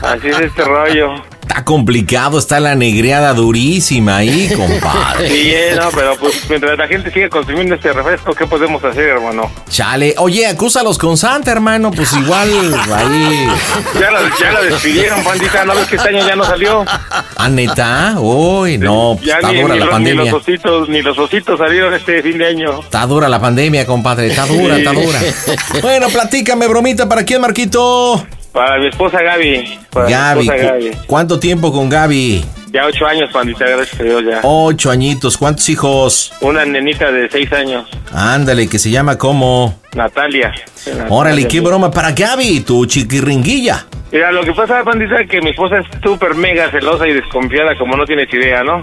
así es este rollo. Está complicado, está la negreada durísima ahí, compadre. Sí, eh, no, pero pues mientras la gente siga consumiendo este refresco, ¿qué podemos hacer, hermano? Chale, oye, acúsalos con Santa, hermano, pues igual ahí. Ya lo, ya lo despidieron, pandita, ¿no ves que este año ya no salió? ¿Ah, neta? Uy, no, pues ya está ni, dura ni la los, ni pandemia. los ositos, ni los ositos salieron este fin de año. Está dura la pandemia, compadre, está dura, está dura. Bueno, platícame, bromita, ¿para quién, Marquito? Para mi esposa Gaby. Para Gaby, mi esposa ¿cu- Gaby. ¿cuánto tiempo con Gaby? Ya ocho años, pandita, gracias a Dios ya. Ocho añitos, ¿cuántos hijos? Una nenita de seis años, Ándale, que se llama como. Natalia. Órale, Natalia, qué sí. broma para Gaby, tu chiquirringuilla. Mira, lo que pasa, pandita, es que mi esposa es súper mega celosa y desconfiada, como no tienes idea, ¿no?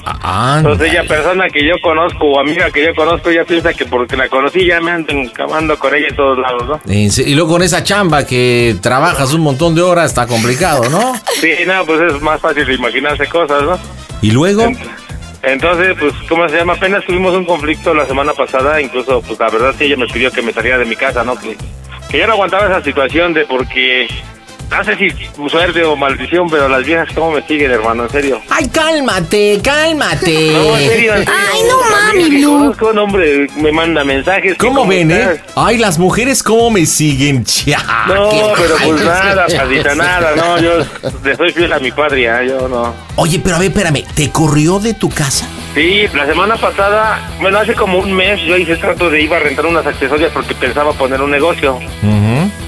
Entonces ella, persona que yo conozco o amiga que yo conozco, ella piensa que porque la conocí ya me ando encamando con ella en todos lados, ¿no? Y luego con esa chamba que trabajas un montón de horas, está complicado, ¿no? Sí, no, pues es más fácil de imaginarse cosas, ¿no? Y luego, Entonces, pues, ¿cómo se llama? Apenas tuvimos un conflicto la semana pasada, incluso, pues, la verdad sí ella me pidió que me saliera de mi casa, ¿no? Que, que yo no aguantaba esa situación de porque no sé si suerte o maldición, pero las viejas cómo me siguen, hermano, en serio. Ay, cálmate, cálmate. No, en serio, en serio. Ay, no mami, Blue. Conozco un hombre, me manda mensajes. ¿Cómo ven, eh? Ay, las mujeres cómo me siguen. Chia, No, pero pues nada, pasita, nada, no, yo le soy fiel a mi patria, yo no. Oye, pero a ver, espérame, ¿te corrió de tu casa? Sí, la semana pasada, bueno, hace como un mes yo hice trato de ir a rentar unas accesorias porque pensaba poner un negocio.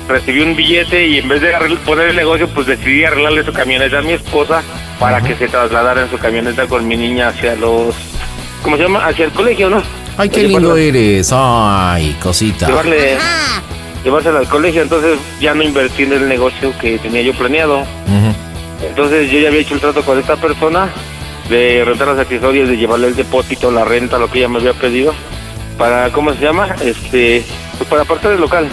Recibí un billete y en vez de poner el negocio, pues decidí arreglarle su camioneta a mi esposa para que se trasladara en su camioneta con mi niña hacia los... ¿Cómo se llama? Hacia el colegio, ¿no? Ay, qué lindo eres. Ay, cosita. Llevarle... Llevársela al colegio, entonces ya no invertí en el negocio que tenía yo planeado. Entonces yo ya había hecho el trato con esta persona de rentar los accesorios, de llevarle el depósito, la renta, lo que ella me había pedido, para, ¿cómo se llama? Este, pues para apartar el local.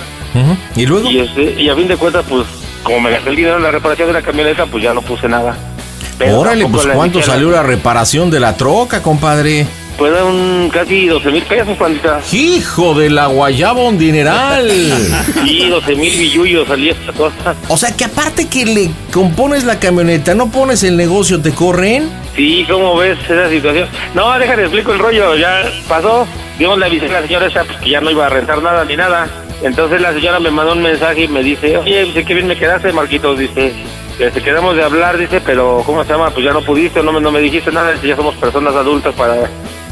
¿Y luego? Y, este, y a fin de cuentas, pues, como me gasté el dinero en la reparación de la camioneta, pues ya no puse nada. Pero Órale, pues ¿cuánto la- salió la reparación de la troca, compadre? Fueron casi 12 mil pesos, pandita. Hijo de la guayaba un dineral. Sí, 12 mil billullos salía esta cosa. O sea que aparte que le compones la camioneta, no pones el negocio, te corren. Sí, ¿cómo ves esa situación? No, déjame explico el rollo, ya pasó. Digamos, le avisé a la señora esa pues, que ya no iba a rentar nada ni nada. Entonces la señora me mandó un mensaje y me dice, oye, dice, qué bien me quedaste, Marquitos, dice. que te quedamos de hablar, dice, pero ¿cómo se llama? Pues ya no pudiste, no me, no me dijiste nada, dice, ya somos personas adultas para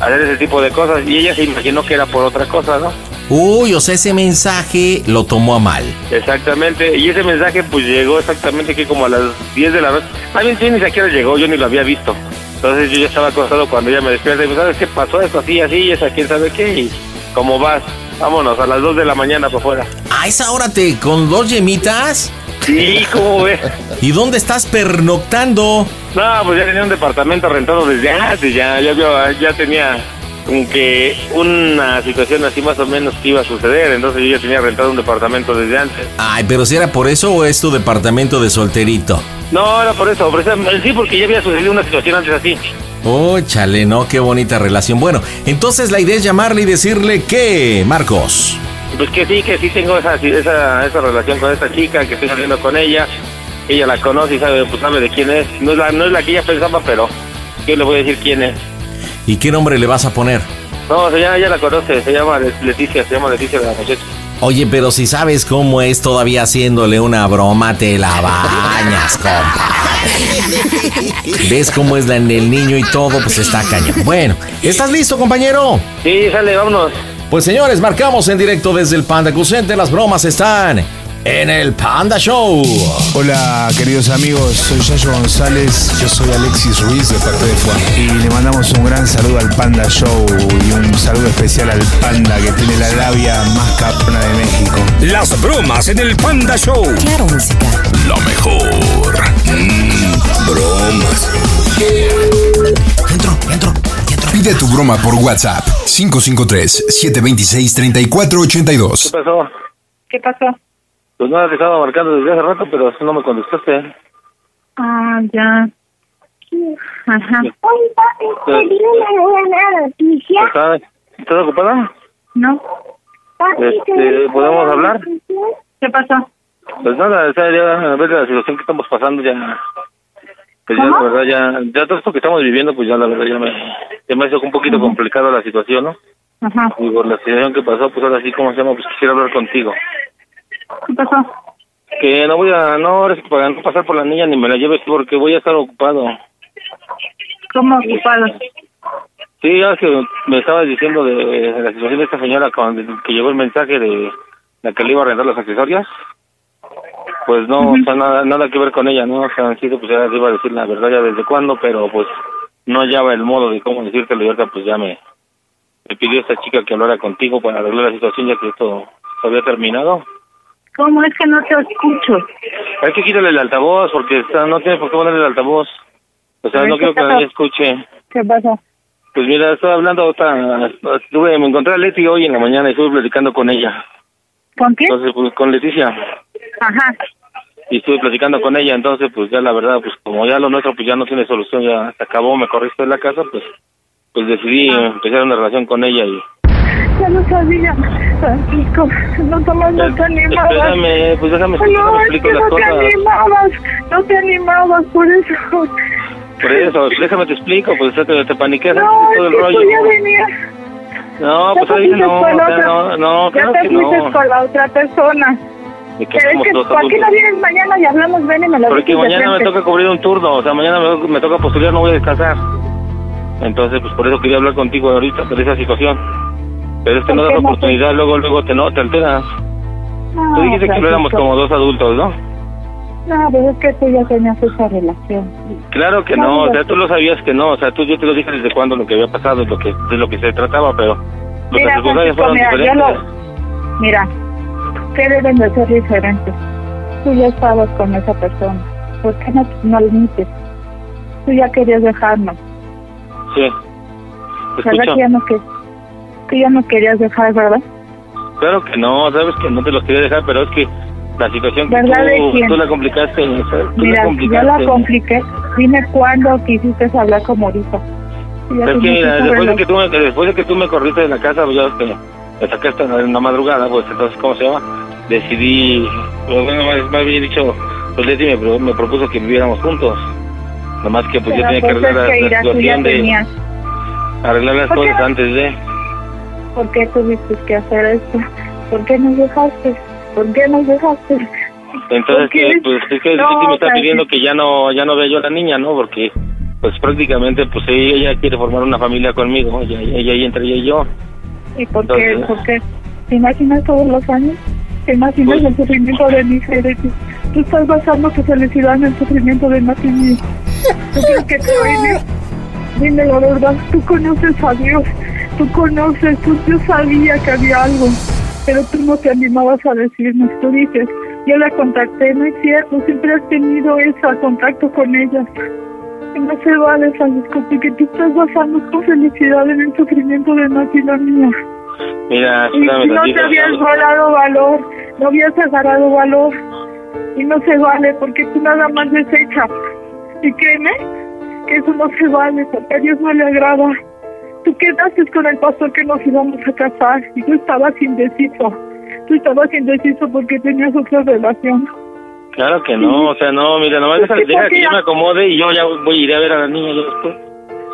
hacer ese tipo de cosas. Y ella se imaginó que era por otra cosa, ¿no? Uy, o sea, ese mensaje lo tomó a mal. Exactamente, y ese mensaje pues llegó exactamente que como a las 10 de la noche. Más bien sí, ni siquiera llegó, yo ni lo había visto. Entonces yo ya estaba acostado cuando ella me despierta y me ¿sabes qué pasó? Esto así, así, y esa quién sabe qué. Y ¿cómo vas? Vámonos, a las 2 de la mañana para afuera. ¿A esa hora te con dos yemitas? Sí, ¿cómo ves? ¿Y dónde estás pernoctando? No, pues ya tenía un departamento rentado desde antes, ya, ya, ya tenía como que una situación así más o menos que iba a suceder, entonces yo ya tenía rentado un departamento desde antes. Ay, pero si era por eso o es tu departamento de solterito. No, era por eso, precisamente, sí, porque ya había sucedido una situación antes así. Oh, chale, no, qué bonita relación. Bueno, entonces la idea es llamarle y decirle que, Marcos. Pues que sí, que sí tengo esa, esa, esa relación con esta chica, que estoy saliendo con ella. Ella la conoce y sabe, pues sabe de quién es. No es la, no es la que ella pensaba, pero yo le voy a decir quién es. ¿Y qué nombre le vas a poner? No, se llama, ella la conoce, se llama Leticia, se llama Leticia la muchacha. Oye, pero si sabes cómo es todavía haciéndole una broma, te la bañas, compa. ¿Ves cómo es la en el niño y todo? Pues está cañón. Bueno, ¿estás listo, compañero? Sí, sale, vámonos. Pues señores, marcamos en directo desde el Panda Cusente. Las bromas están en el Panda Show. Hola queridos amigos, soy Yayo González, yo soy Alexis Ruiz de parte de Juan y le mandamos un gran saludo al Panda Show y un saludo especial al Panda que tiene la labia más cabrona de México. Las bromas en el Panda Show. Claro, música. Lo mejor. Mm, bromas. Pide tu broma por WhatsApp 553-726-3482. ¿Qué pasó? ¿Qué pasó? Pues nada, te estaba marcando desde hace rato, pero no me contestaste. Ah, ya. Ajá. Oye, papi, te Sí. di una buena noticia. ¿Estás, ¿Estás ocupada? No. Este, ¿podemos hablar? ¿Qué pasó? Pues nada, ya a ver la situación que estamos pasando ya. Pues ya la verdad ya, ya todo esto que estamos viviendo, pues ya la verdad ya me, ya me hizo un poquito complicado la situación, ¿no? Ajá. Y por la situación que pasó, pues ahora sí, ¿cómo se llama? Pues quisiera hablar contigo. ¿Qué pasó? Que no voy a, no, ahora sí, para no pasar por la niña ni me la lleves porque voy a estar ocupado. ¿Cómo ocupado? Sí, ya que me estabas diciendo de, de la situación de esta señora con, que llegó el mensaje de la que le iba a rentar los accesorios. Pues no, o sea, nada, nada que ver con ella, ¿no? O sea, han sido, pues ya te iba a decir la verdad ya desde cuándo, pero pues no hallaba el modo de cómo decírtelo y ahorita pues ya me, me pidió esta chica que hablara contigo para arreglar la situación ya que esto se había terminado. ¿Cómo es que no te escucho? Hay que quitarle el altavoz porque está, no tiene por qué ponerle el altavoz. O sea, no ¿qué quiero que nadie escuche. ¿Qué pasó? Pues mira, estaba hablando otra, estuve, me encontré a Leti hoy en la mañana y estuve platicando con ella. ¿Con quién? Entonces, pues con Leticia. Ajá. Y estuve platicando con ella, entonces, pues ya la verdad, pues como ya lo nuestro, pues ya no tiene solución, ya se acabó, me corriste de la casa, pues, pues decidí Ah. empezar una relación con ella y, ya lo sabía. Francisco, no tomas, no te animabas. Espérame, pues déjame, No, es explico que las no te cosas. animabas, no te animabas, por eso. Por eso, déjame te explico, pues te, te paniqueas No, todo es el rollo. tú ya venías. No, ya pues te ahí no, otra- no, no, Ya claro te que fuiste no. con la otra persona. Pero es que, dos ¿por qué no vienes mañana y hablamos? Ven y me lo Porque mañana me toca cubrir un turno, o sea, mañana me, me toca postular, no voy a descansar. Entonces, pues por eso quería hablar contigo ahorita, por esa situación. Pero es que ¿Por no qué das no? oportunidad, luego, luego te, no, te alteras. No, Tú dijiste que lo éramos como dos adultos, ¿no? No, pero es que tú ya tenías esa relación. Claro que No, no, o sea, tú lo sabías que no, o sea, tú yo te lo dije desde cuándo lo que había pasado, lo que, de lo que se trataba, pero Mira, circunstancias Francisco, fueron mira, diferentes. lo... Mira, que deben de ser diferentes. Tú ya estabas con esa persona. ¿Por qué no, no lo dices? Tú ya querías dejarnos. Sí, te ¿Verdad escucho. que ya no, que, que ya no querías dejar, verdad? Claro que no, sabes que no te los quería dejar, pero es que la situación que ¿Verdad de tú, la complicaste, tú Mira, la yo complicaste. la compliqué. Dime cuándo quisiste hablar como ahorita. Es que después de que, tú me, después de que tú me corriste de la casa, pues ya que me sacaste en la madrugada, pues entonces, ¿cómo se llama? Decidí, pues, bueno, más, más bien dicho, pues Leti me, me propuso que viviéramos juntos. Nomás que pues yo tenía que pues arreglar la, la situación de arreglar las ¿Por qué cosas antes de... ¿Por qué tuviste que hacer esto? ¿Por qué nos dejaste? ¿Por qué nos dejaste? Entonces, que, pues es que No, Leti me está pidiendo que ya no ya no vea yo a la niña, ¿no? Porque pues prácticamente pues ella, ella quiere formar una familia conmigo, ella, ella, ella entre ella y yo. ¿Y por qué? Entonces- ¿Por qué? ¿Te imaginas todos los años? ¿Te imaginas Pues- el sufrimiento de mi hija? Tú estás basando tu felicidad en el sufrimiento de mío. ¿Tú crees que te oye? Dime la verdad, tú conoces a Dios, tú conoces, tú, yo sabía que había algo, pero tú no te animabas a decirnos, tú dices, yo la contacté, no es cierto, siempre has tenido ese contacto con ella. Y no se vale, Francisco, porque tú estás basando tu felicidad en el sufrimiento de Mati y la mía. Mira, Y no te habías ¿no? ganado valor, no habías agarrado valor. Y no se vale porque tú nada más desechas. Y créeme que eso no se vale porque a Dios no le agrada. Tú quedaste con el pastor que nos íbamos a casar y tú estabas indeciso. Tú estabas indeciso porque tenías otra relación. Claro que no, o sea, no, mira, nomás deja, Sí, deja porque que yo me acomode y yo ya voy a ir a ver a la niña yo después.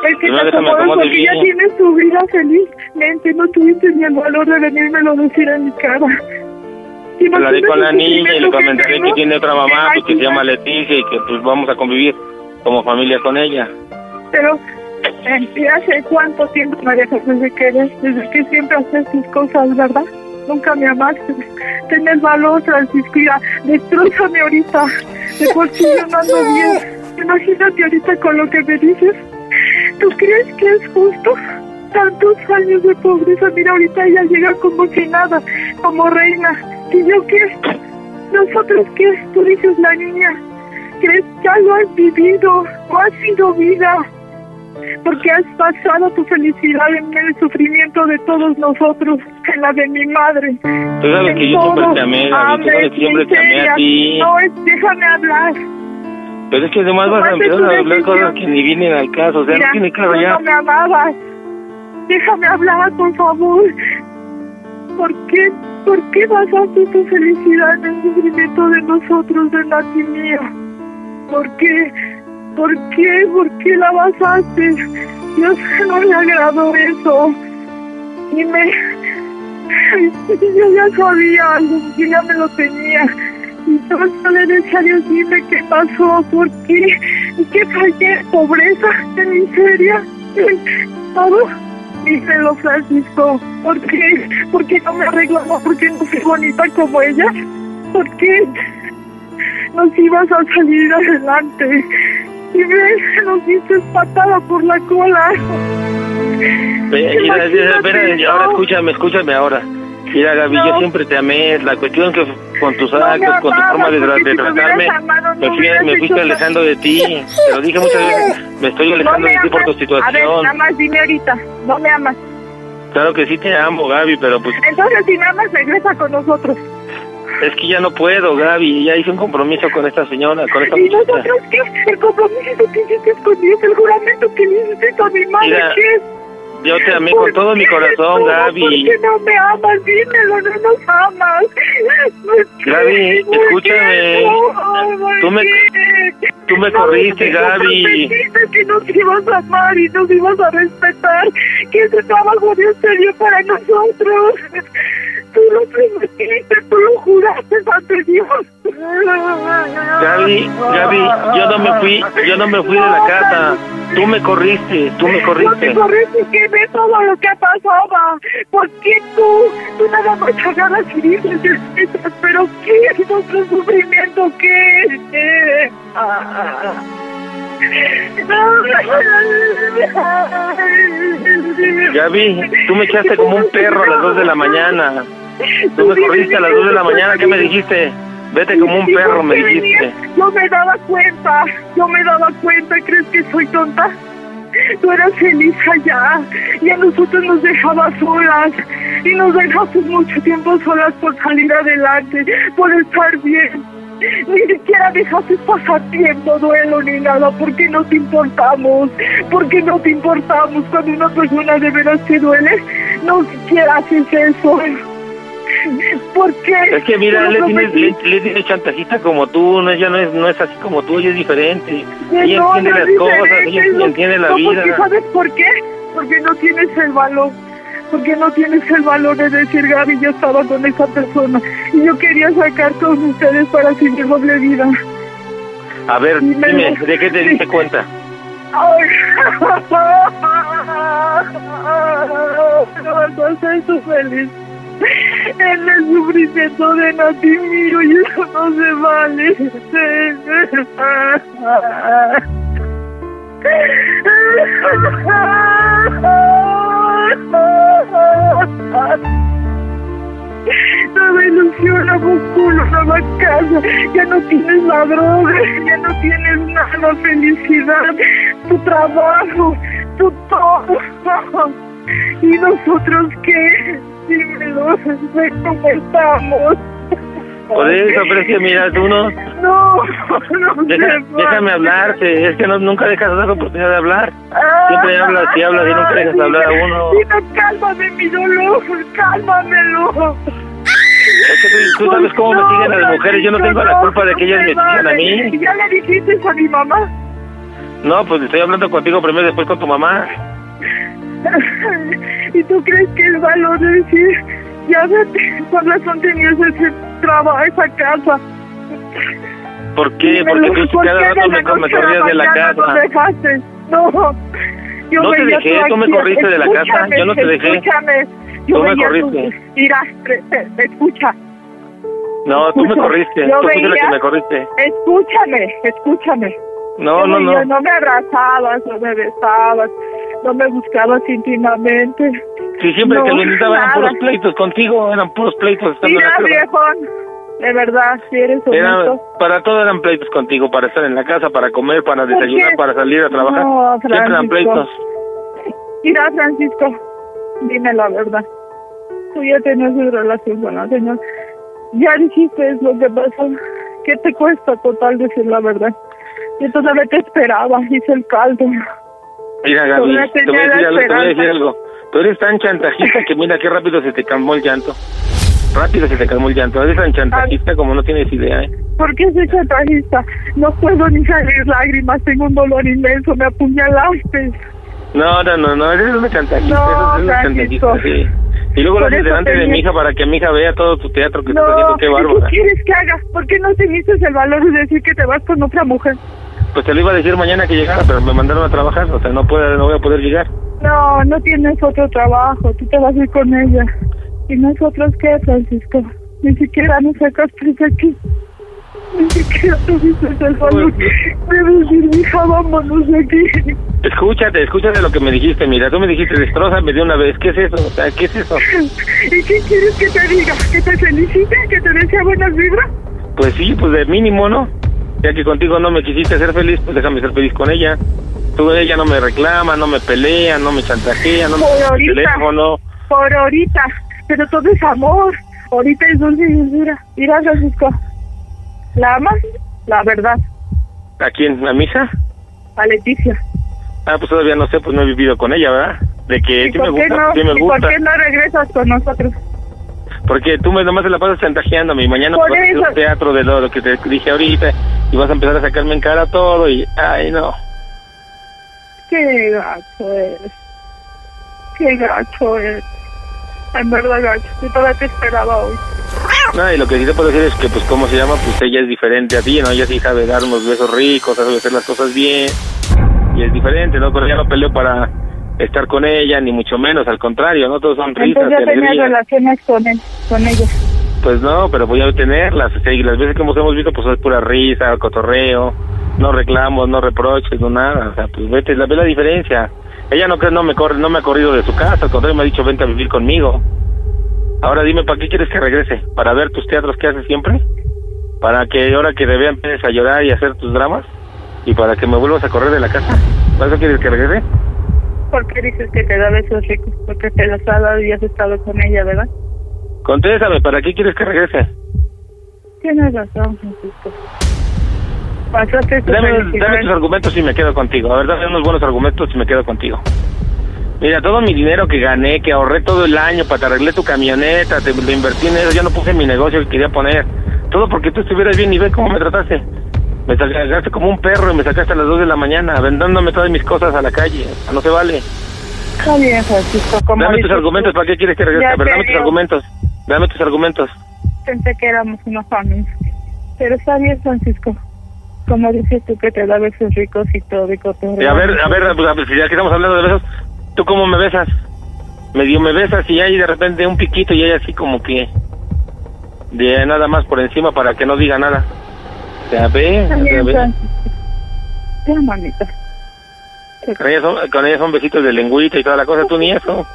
Es que Primero te acomodas porque ya tienes tu vida felizmente. No tuviste ni el valor de venírmelo a decir en mi cara. Hablaré con la niña y le que comentaré que tiene otra mamá, pues, que se llama Leticia y que pues vamos a convivir como familia con ella. Pero, ¿y hace cuánto tiempo dejas desde que eres, desde que siempre haces tus cosas, verdad? Nunca me amaste. Ten valor, Francisco, ya, destrozame ahorita. De por sí yo no ando bien. Imagínate ahorita con lo que me dices. ¿Tú crees que es justo? Tantos años de pobreza, mira, ahorita ella llega como si nada, como reina. ¿Y yo qué? ¿Nosotros qué? Tú dices la niña. ¿Crees? Ya lo has vivido, no ha sido vida porque has basado tu felicidad en el sufrimiento de todos nosotros, en la de mi madre. Tú sabes que yo siempre te amé, Gaby, tú sabes que siempre te amé a ti. No, es, déjame hablar. Pero es que además vas a empezar a hablar cosas que ni vienen al caso, o sea, Mira, no tiene claro ya. no me amabas. Déjame hablar, por favor. ¿Por qué, ¿Por qué basaste tu felicidad en el sufrimiento de nosotros, de Nati mío? ¿Por qué? ¿Por qué? ¿Por qué la basaste? Dios no le agradó eso. Y me... Yo ya sabía algo, yo ya me lo tenía. Y yo no le decía a dime qué pasó, por qué, qué fallé, pobreza, de miseria, todo. Dímelo, Francisco, ¿por qué? ¿Por qué no me arreglaba? ¿Por qué no soy bonita como ella? ¿Por qué nos ibas a salir adelante? Y ves, nos diste patada por la cola. Mira, espera, ahora escúchame, escúchame ahora. Mira, Gaby, yo siempre te amé. La cuestión que con tus No me actos, con tu forma de, tra- porque de si me tratarme, amado, no me, fui, me fuiste alejando de ti. Te lo dije muchas veces, me estoy alejando me de ti por tu amas. A ver, situación. nada más dime ahorita, no me amas. Claro que sí te amo, Gaby, pero pues Entonces, si me amas, regresa con nosotros. Es que ya no puedo, Gaby. Ya hice un compromiso con esta señora, con esta ¿Y muchacha. nosotros qué? El compromiso que hiciste con Dios, el juramento que le hiciste a mi madre, Mira, ¿qué? Yo te amé con todo mi corazón, Gaby. ¿Por qué no me amas? Dímelo, no nos amas. Gaby, escúchame. Tú me, tú me corriste, Gaby. Prometiste que nos ibas a amar y nos ibas a respetar, que ese trabajo Dios te dio para nosotros. Tú lo prometiste, tú lo juraste ante Dios. Gaby, Gaby, yo no me fui, yo no me fui de la casa. Tú me corriste, tú me No corriste. te corriste que ve todo lo que pasaba. ¿Por qué tú? Tú nada más agarras y dices, "Escuchas, pero ¿qué es nuestro sufrimiento? ¿Qué? Ah. Gaby, tú me echaste como un perro a las 2 de la mañana. Tú me corriste a las 2 de la mañana, ¿qué me dijiste? Vete como un perro, me dijiste. Yo me daba cuenta, yo me daba cuenta, ¿crees que soy tonta? Tú eras feliz allá y a nosotros nos dejabas solas y nos dejaste mucho tiempo solas por salir adelante, por estar bien. Ni siquiera dejaste pasar tiempo, duelo ni nada, porque no te importamos, porque no te importamos cuando una persona de veras te duele, no siquiera haces eso. ¿Por qué? Es que mira, le tienes, le, le tienes chantajista como tú, no, ella no es, no es así como tú, ella es diferente. Ella No, entiende no las cosas, ella entiende la no, vida. Porque, ¿Sabes por qué? Porque no tienes el valor. Porque no tienes el valor de decir, Gaby, yo estaba con esa persona y yo quería sacar con ustedes para seguir doble vida. A ver, dime, ¿de qué te diste cuenta? Ay. No a ser tú feliz. En el sufrimiento de Natimiro y eso no se vale. Nueva ilusión, nuevo culo, nueva casa. Ya no tienes la droga, ya no tienes nada, felicidad, tu trabajo, tu todo. ¿Y nosotros qué? Dímelo, cómo estamos. Por eso, pero es que mira, tú no... No, no Deja- se déjame hablarte, es que no, nunca dejas dar la oportunidad de hablar. Siempre hablas y hablas y nunca dejas hablar a uno. Dime, cálmame mi dolor, cálmamelo. Es que tú, tú sabes cómo me siguen a las mujeres, yo no tengo la culpa de que ellas me sigan a mí. ¿Ya le dijiste a mi mamá? No, pues estoy hablando contigo primero y después con tu mamá. ¿Y tú crees que el valor de decir, ya vete, por razón tenías ese trabajo, esa casa? ¿Por qué? Dímelo, Porque tú ¿por cada qué rato me, me corrías de la casa. No dejaste, no. Yo No te dejé, tú me corriste de la casa, yo no te dejé. Escúchame, yo Tú me corriste. Mira, escucha. No, tú me corriste, yo tú fuiste la que me corriste. Escúchame, escúchame. No, Yo no, veía, no. No me abrazabas, no me besabas, no me buscabas íntimamente. Si siempre No, que lo intentaba eran puros pleitos contigo, eran puros pleitos estando en Mira, la viejón, de verdad, si eres Era, para todo eran pleitos contigo, para estar en la casa, para comer, para ¿Por desayunar, qué? para salir a trabajar. No, Siempre eran pleitos. Mira, Francisco, dime la verdad. Tú ya tenías una relación con la señora. Ya dijiste lo que pasó. ¿Qué te cuesta total decir la verdad? Yo todavía te esperaba, hice el caldo. Mira, Gaby, te voy a decir algo, te voy a decir algo. Tú eres tan chantajista que mira qué rápido se te calmó el llanto. Rápido se te calmó el llanto. Eres tan chantajista como no tienes idea, ¿eh? ¿Por qué soy chantajista? No puedo ni salir lágrimas, tengo un dolor inmenso, me apuñalaste. No, no, no, no, eres una chantajista. No, eres una chantajista, sí. Y luego lo haces delante de mi hija para que mi hija vea todo tu teatro que estás No, haciendo. Qué ¿y bárbara. tú quieres que haga? ¿Por qué no teniste el valor de decir que te vas con otra mujer? Pues te lo iba a decir mañana que llegara, pero me mandaron a trabajar. O sea, no, puedo, no voy a poder llegar. No, no tienes otro trabajo, tú te vas a ir con ella. ¿Y nosotros qué, Francisco? Ni siquiera nos sacaste de aquí. Ni siquiera tuviste el valor de decir, hija, vámonos de aquí. Escúchate, escúchate lo que me dijiste. Mira, tú me dijiste, destrozame de una vez. ¿Qué es eso? O sea, ¿qué es eso? ¿Y qué quieres que te diga? ¿Que te felicite? ¿Que te desea buenas vibras? Pues sí, pues de mínimo, ¿no? Ya que contigo no me quisiste ser feliz, pues déjame ser feliz con ella. Tú, ella no me reclama, no me pelea, no me chantajea, no me Por el ahorita. teléfono. Por ahorita. Pero todo es amor. Ahorita es dulce y dulzura. Mira, Francisco. ¿La amas? La verdad. ¿A quién? ¿A mi hija? A Leticia. Ah, pues todavía no sé, pues no he vivido con ella, ¿verdad? De que ¿Y sí me gusta, no? sí me ¿Y gusta. por qué no regresas con nosotros? Porque tú nomás te la pasas chantajeándome y mañana vas a hacer un teatro de lo, lo que te dije ahorita y vas a empezar a sacarme en cara todo y... Ay, no. Qué gacho eres. Qué gacho eres. En verdad gacho. Yo todavía te esperaba hoy. No, y lo que sí te puedo decir es que, pues, ¿cómo se llama? Pues ella es diferente a ti, ¿no? Ella sí sabe dar unos besos ricos, sabe hacer las cosas bien. Y es diferente, ¿no? Pero ella no peleó para estar con ella, ni mucho menos, al contrario, ¿no? Todos son risas Entonces ya alegría. relaciones con él, con ellos. Pues no, pero voy a tenerlas. O sea, y las veces que hemos, hemos visto, pues es pura risa, cotorreo, no reclamos, no reproches, no nada. O sea, pues vete, la, ve la diferencia. Ella no cree, no me corre, no me ha corrido de su casa, al contrario me ha dicho vente a vivir conmigo. Ahora dime, ¿para qué quieres que regrese? ¿Para ver tus teatros que haces siempre? ¿Para que ahora que te vea empieces a llorar y a hacer tus dramas? ¿Y para que me vuelvas a correr de la casa? ¿Para eso quieres que regrese? ¿Por qué dices que te da besos ricos? Porque te los ha dado y has estado con ella, ¿verdad? Contéstame, ¿para qué quieres que regrese? Tienes razón, Francisco. Pasaste tu Dame, dame tus argumentos y me quedo contigo. A ver, dame unos buenos argumentos y me quedo contigo. Mira, todo mi dinero que gané, que ahorré todo el año para te arreglé tu camioneta, te lo invertí en eso, ya no puse mi negocio que quería poner. Todo porque tú estuvieras bien y ve cómo me trataste. Me sacaste como un perro y me sacaste a las 2 de la mañana, vendándome todas mis cosas a la calle. No se vale. Está bien, Francisco. Como Dame tus argumentos, tú, ¿para qué quieres que regrese? A ver, dame tus argumentos. Dame tus argumentos. Pensé que éramos una familia. Pero está bien, Francisco. Como dices tú que te da besos ricos y todo y cotorreo. Y a ver, a ver, pues, a ver, si ya que estamos hablando de besos, ¿tú cómo me besas? Medio me besas y hay de repente un piquito y hay así como que de nada más por encima para que no diga nada. Mamita. Con ella, son, con ella son besitos de lengüita y toda la cosa, tú ni eso.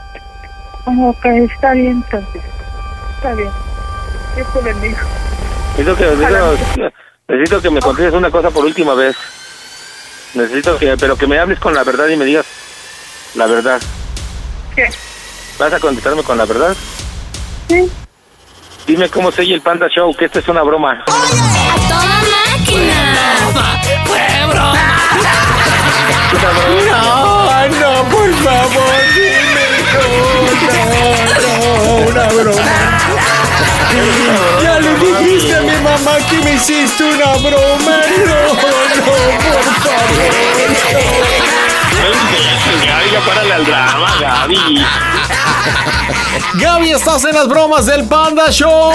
Ok, está bien. Está bien. Dios te bendiga. Necesito que, necesito, necesito que me contestes una cosa por última vez. Necesito que, pero que me hables con la verdad y me digas la verdad. ¿Qué? ¿Vas a contestarme con la verdad? Sí. Dime cómo se oye el Panda Show, que esto es una broma. ¡Toda máquina! ¡Fue broma! No, no, por favor, dime. No, no, una broma. Ya le dijiste a mi mamá que me hiciste una broma. No, no, por favor. Gaby, ya párale al drama, Gaby. Gaby, estás en las bromas del Panda Show.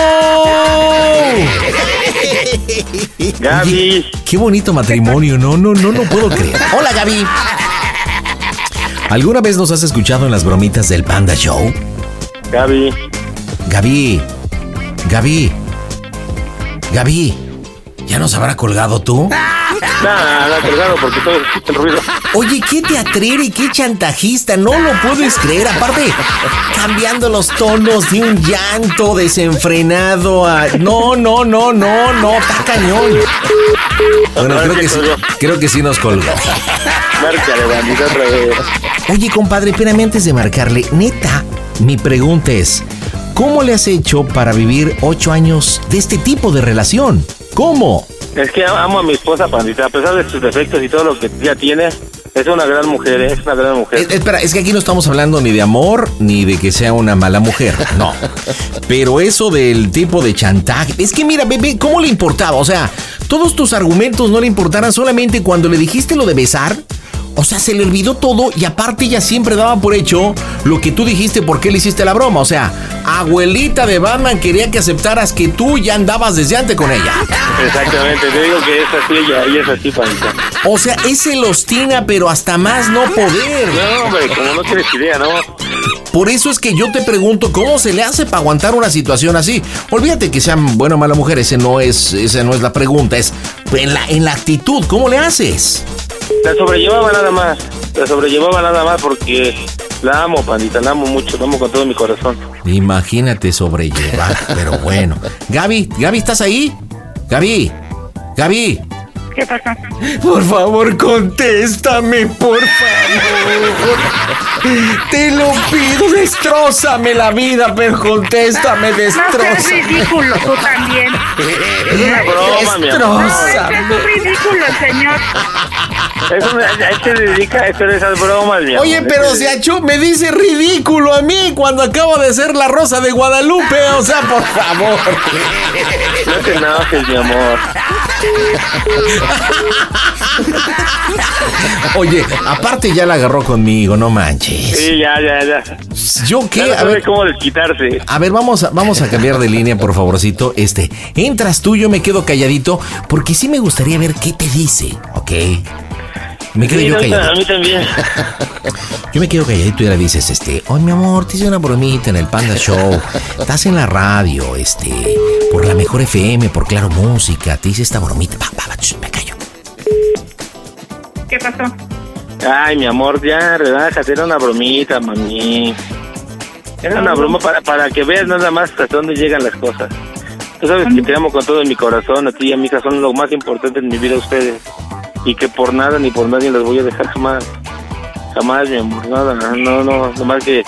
Gaby. Qué bonito matrimonio, no, no, no, no puedo creer. Hola, Gaby. ¿Alguna vez nos has escuchado en las bromitas del Panda Show? Gaby. Gaby. Gaby. Gaby. ¿Ya nos habrá colgado tú? Nada, nada, colgado porque todo el ruido. Oye, qué teatrero y qué chantajista, no lo puedes creer. Aparte, cambiando los tonos de un llanto desenfrenado a. No, no, no, no, no, está cañón. Bueno, creo que sí, creo que sí nos colgó. Márcale, bandita, otra vez. Oye, compadre, espérame antes de marcarle. Neta, mi pregunta es: ¿cómo le has hecho para vivir ocho años de este tipo de relación? ¿Cómo? Es que amo a mi esposa, pandita, a pesar de sus defectos y todo lo que ya tiene, es una gran mujer, ¿eh? es una gran mujer. Eh, espera, es que aquí no estamos hablando ni de amor ni de que sea una mala mujer, no. Pero eso del tipo de chantaje, es que mira, bebé, ¿cómo le importaba? O sea, todos tus argumentos no le importaran solamente cuando le dijiste lo de besar. O sea, se le olvidó todo y aparte ella siempre daba por hecho lo que tú dijiste porque le hiciste la broma. O sea, abuelita de Batman quería que aceptaras que tú ya andabas desde antes con ella. Exactamente, te digo que es así ella, ella es así, pandita. O sea, es celostina, pero hasta más no poder. No, hombre, como no tienes idea, ¿no? Por eso es que yo te pregunto cómo se le hace para aguantar una situación así. Olvídate que sean buena o mala mujer, ese no es, esa no es la pregunta, es en la, en la actitud, ¿cómo le haces? La sobrellevaba nada más, la sobrellevaba nada más porque la amo, pandita, la amo mucho, la amo con todo mi corazón. Imagínate sobrellevar, pero bueno. Gaby, Gaby, ¿estás ahí? Gaby, Gaby. ¿Qué pasa? Por favor, contéstame, por favor. Te lo pido, destrózame la vida, pero contéstame, No seas destrózame. ridículo, tú también. Es una broma, mi amor. No, es ridículo, señor. Eso se dedica a hacer esas bromas, mi Oye, amor. pero si Achú me dice ridículo a mí cuando acabo de ser la rosa de Guadalupe, o sea, por favor. No te enojes, mi amor. Oye, aparte ya la agarró conmigo, no manches. Sí, ya, ya, ya. ¿Yo qué? Ya no A sabe ver, cómo desquitarse. a ver, vamos a, vamos a cambiar de línea, por favorcito. Este, entras tú, yo me quedo calladito, porque sí me gustaría ver qué te dice, ¿ok? Me quedo Sí, yo no, calladito. a mí también. Yo me quedo calladito y le dices, este, oye mi amor, te hice una bromita en el Panda Show. Estás en la radio, este, por la mejor FM, por Claro Música. Te hice esta bromita. Va, va, va, me callo. ¿Qué pasó? Ay, mi amor, ya, relájate, era una bromita, mami. Era una broma para, para que veas nada más hasta dónde llegan las cosas. Tú sabes que te amo con todo mi corazón, a ti y a mi hija son lo más importante en mi vida ustedes. Y que por nada ni por nadie los voy a dejar jamás. Jamás, mi amor, nada, no, no, nomás que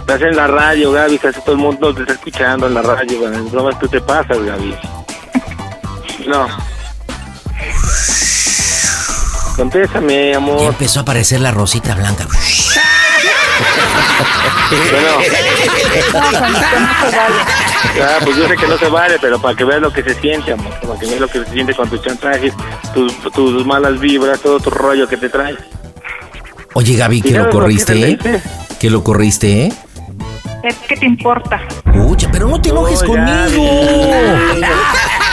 estás en la radio, Gaby, casi todo el mundo te está escuchando en la radio, bueno, en bromas tú te pasas, Gaby. No. Contéstame, Ya amor. empezó a aparecer la rosita blanca. Ah, pues yo sé que no se vale, pero para que veas lo que se siente, amor. Para que veas lo que se siente con tus chantajes, tus, tus malas vibras, todo tu rollo que te traes. Oye, Gaby, que ¿Y lo qué corriste, te ¿eh? Que lo corriste, ¿eh? Que te importa. Uy, pero no te enojes No, conmigo.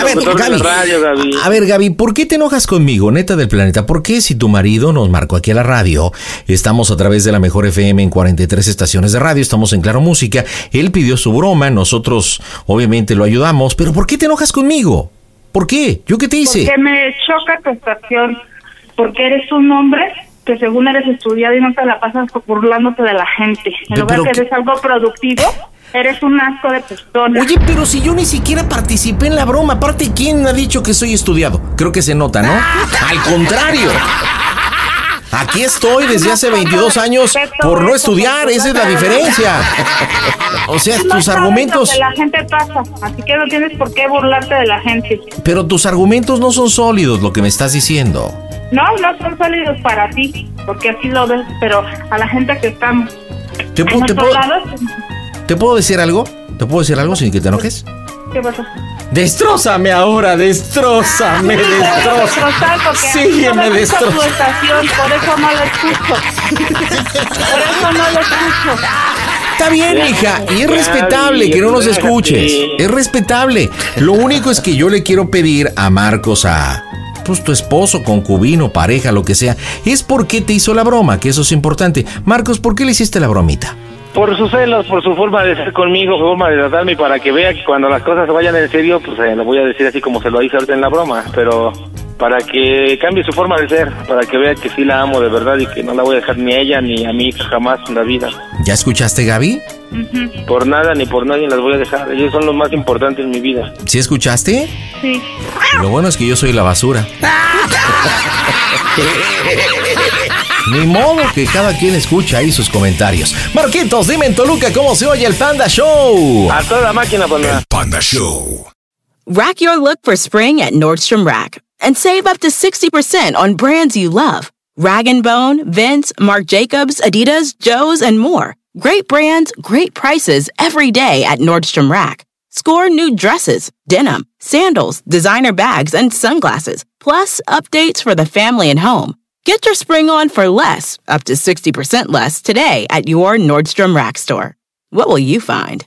A ver, Gaby. la radio, Gaby. A ver, Gaby, ¿por qué te enojas conmigo, neta del planeta? ¿Por qué si tu marido nos marcó aquí a la radio, estamos a través de la mejor FM en 43 estaciones de radio, estamos en Claro Música, él pidió su broma, nosotros obviamente lo ayudamos, pero ¿por qué te enojas conmigo? ¿Por qué? ¿Yo qué te hice? Porque me choca tu estación. Porque eres un hombre que según eres estudiado y no te la pasas burlándote de la gente. En lugar que que- eres algo productivo, eres un asco de persona. Oye, pero si yo ni siquiera participé en la broma, aparte, ¿quién ha dicho que soy estudiado? Creo que se nota, ¿no? Al contrario. Aquí estoy desde hace 22 años por no estudiar, esa es la diferencia. O sea, tus argumentos, la gente pasa, así que no tienes por qué burlarte de la gente. pero tus argumentos no son sólidos, lo que me estás diciendo. No, no son sólidos para ti, porque así lo ves, pero a la gente que estamos ¿Te, puedo, ¿Te puedo decir algo? ¿Te puedo decir algo sin que te enojes? ¿qué pasó? Destrózame ahora, destrózame, destrozar destroza. porque Sígueme, no destroza. estación, por eso no lo escucho. Por eso no lo escucho. Está bien, hija, y es respetable que no nos escuches. Es respetable. Lo único es que yo le quiero pedir a Marcos, a pues tu esposo, concubino, pareja, lo que sea, es por qué te hizo la broma, que eso es importante. Marcos, ¿por qué le hiciste la bromita? Por sus celos, por su forma de ser conmigo, su forma de tratarme, y para que vea que cuando las cosas se vayan en serio, pues eh, lo voy a decir así como se lo hice ahorita en la broma, pero para que cambie su forma de ser, para que vea que sí la amo de verdad y que no la voy a dejar ni a ella ni a mi hija jamás en la vida. ¿Ya escuchaste, Gaby? Por nada ni por nadie las voy a dejar, ellos son los más importantes en mi vida. ¿Sí escuchaste? Sí. Lo bueno es que yo soy la basura. Ni modo que cada quien escucha ahí sus comentarios. Marquitos, dime en Toluca cómo se oye el Panda Show. A toda máquina, panda. Panda Show. Rack your look for spring at Nordstrom Rack and save up to 60% on brands you love. Rag & Bone, Vince, Marc Jacobs, Adidas, Joe's, and more. Great brands, great prices every day at Nordstrom Rack. Score new dresses, denim, sandals, designer bags, and sunglasses, plus updates for the family and home. Get your spring on for less, up to 60% less today at your Nordstrom Rack store. What will you find?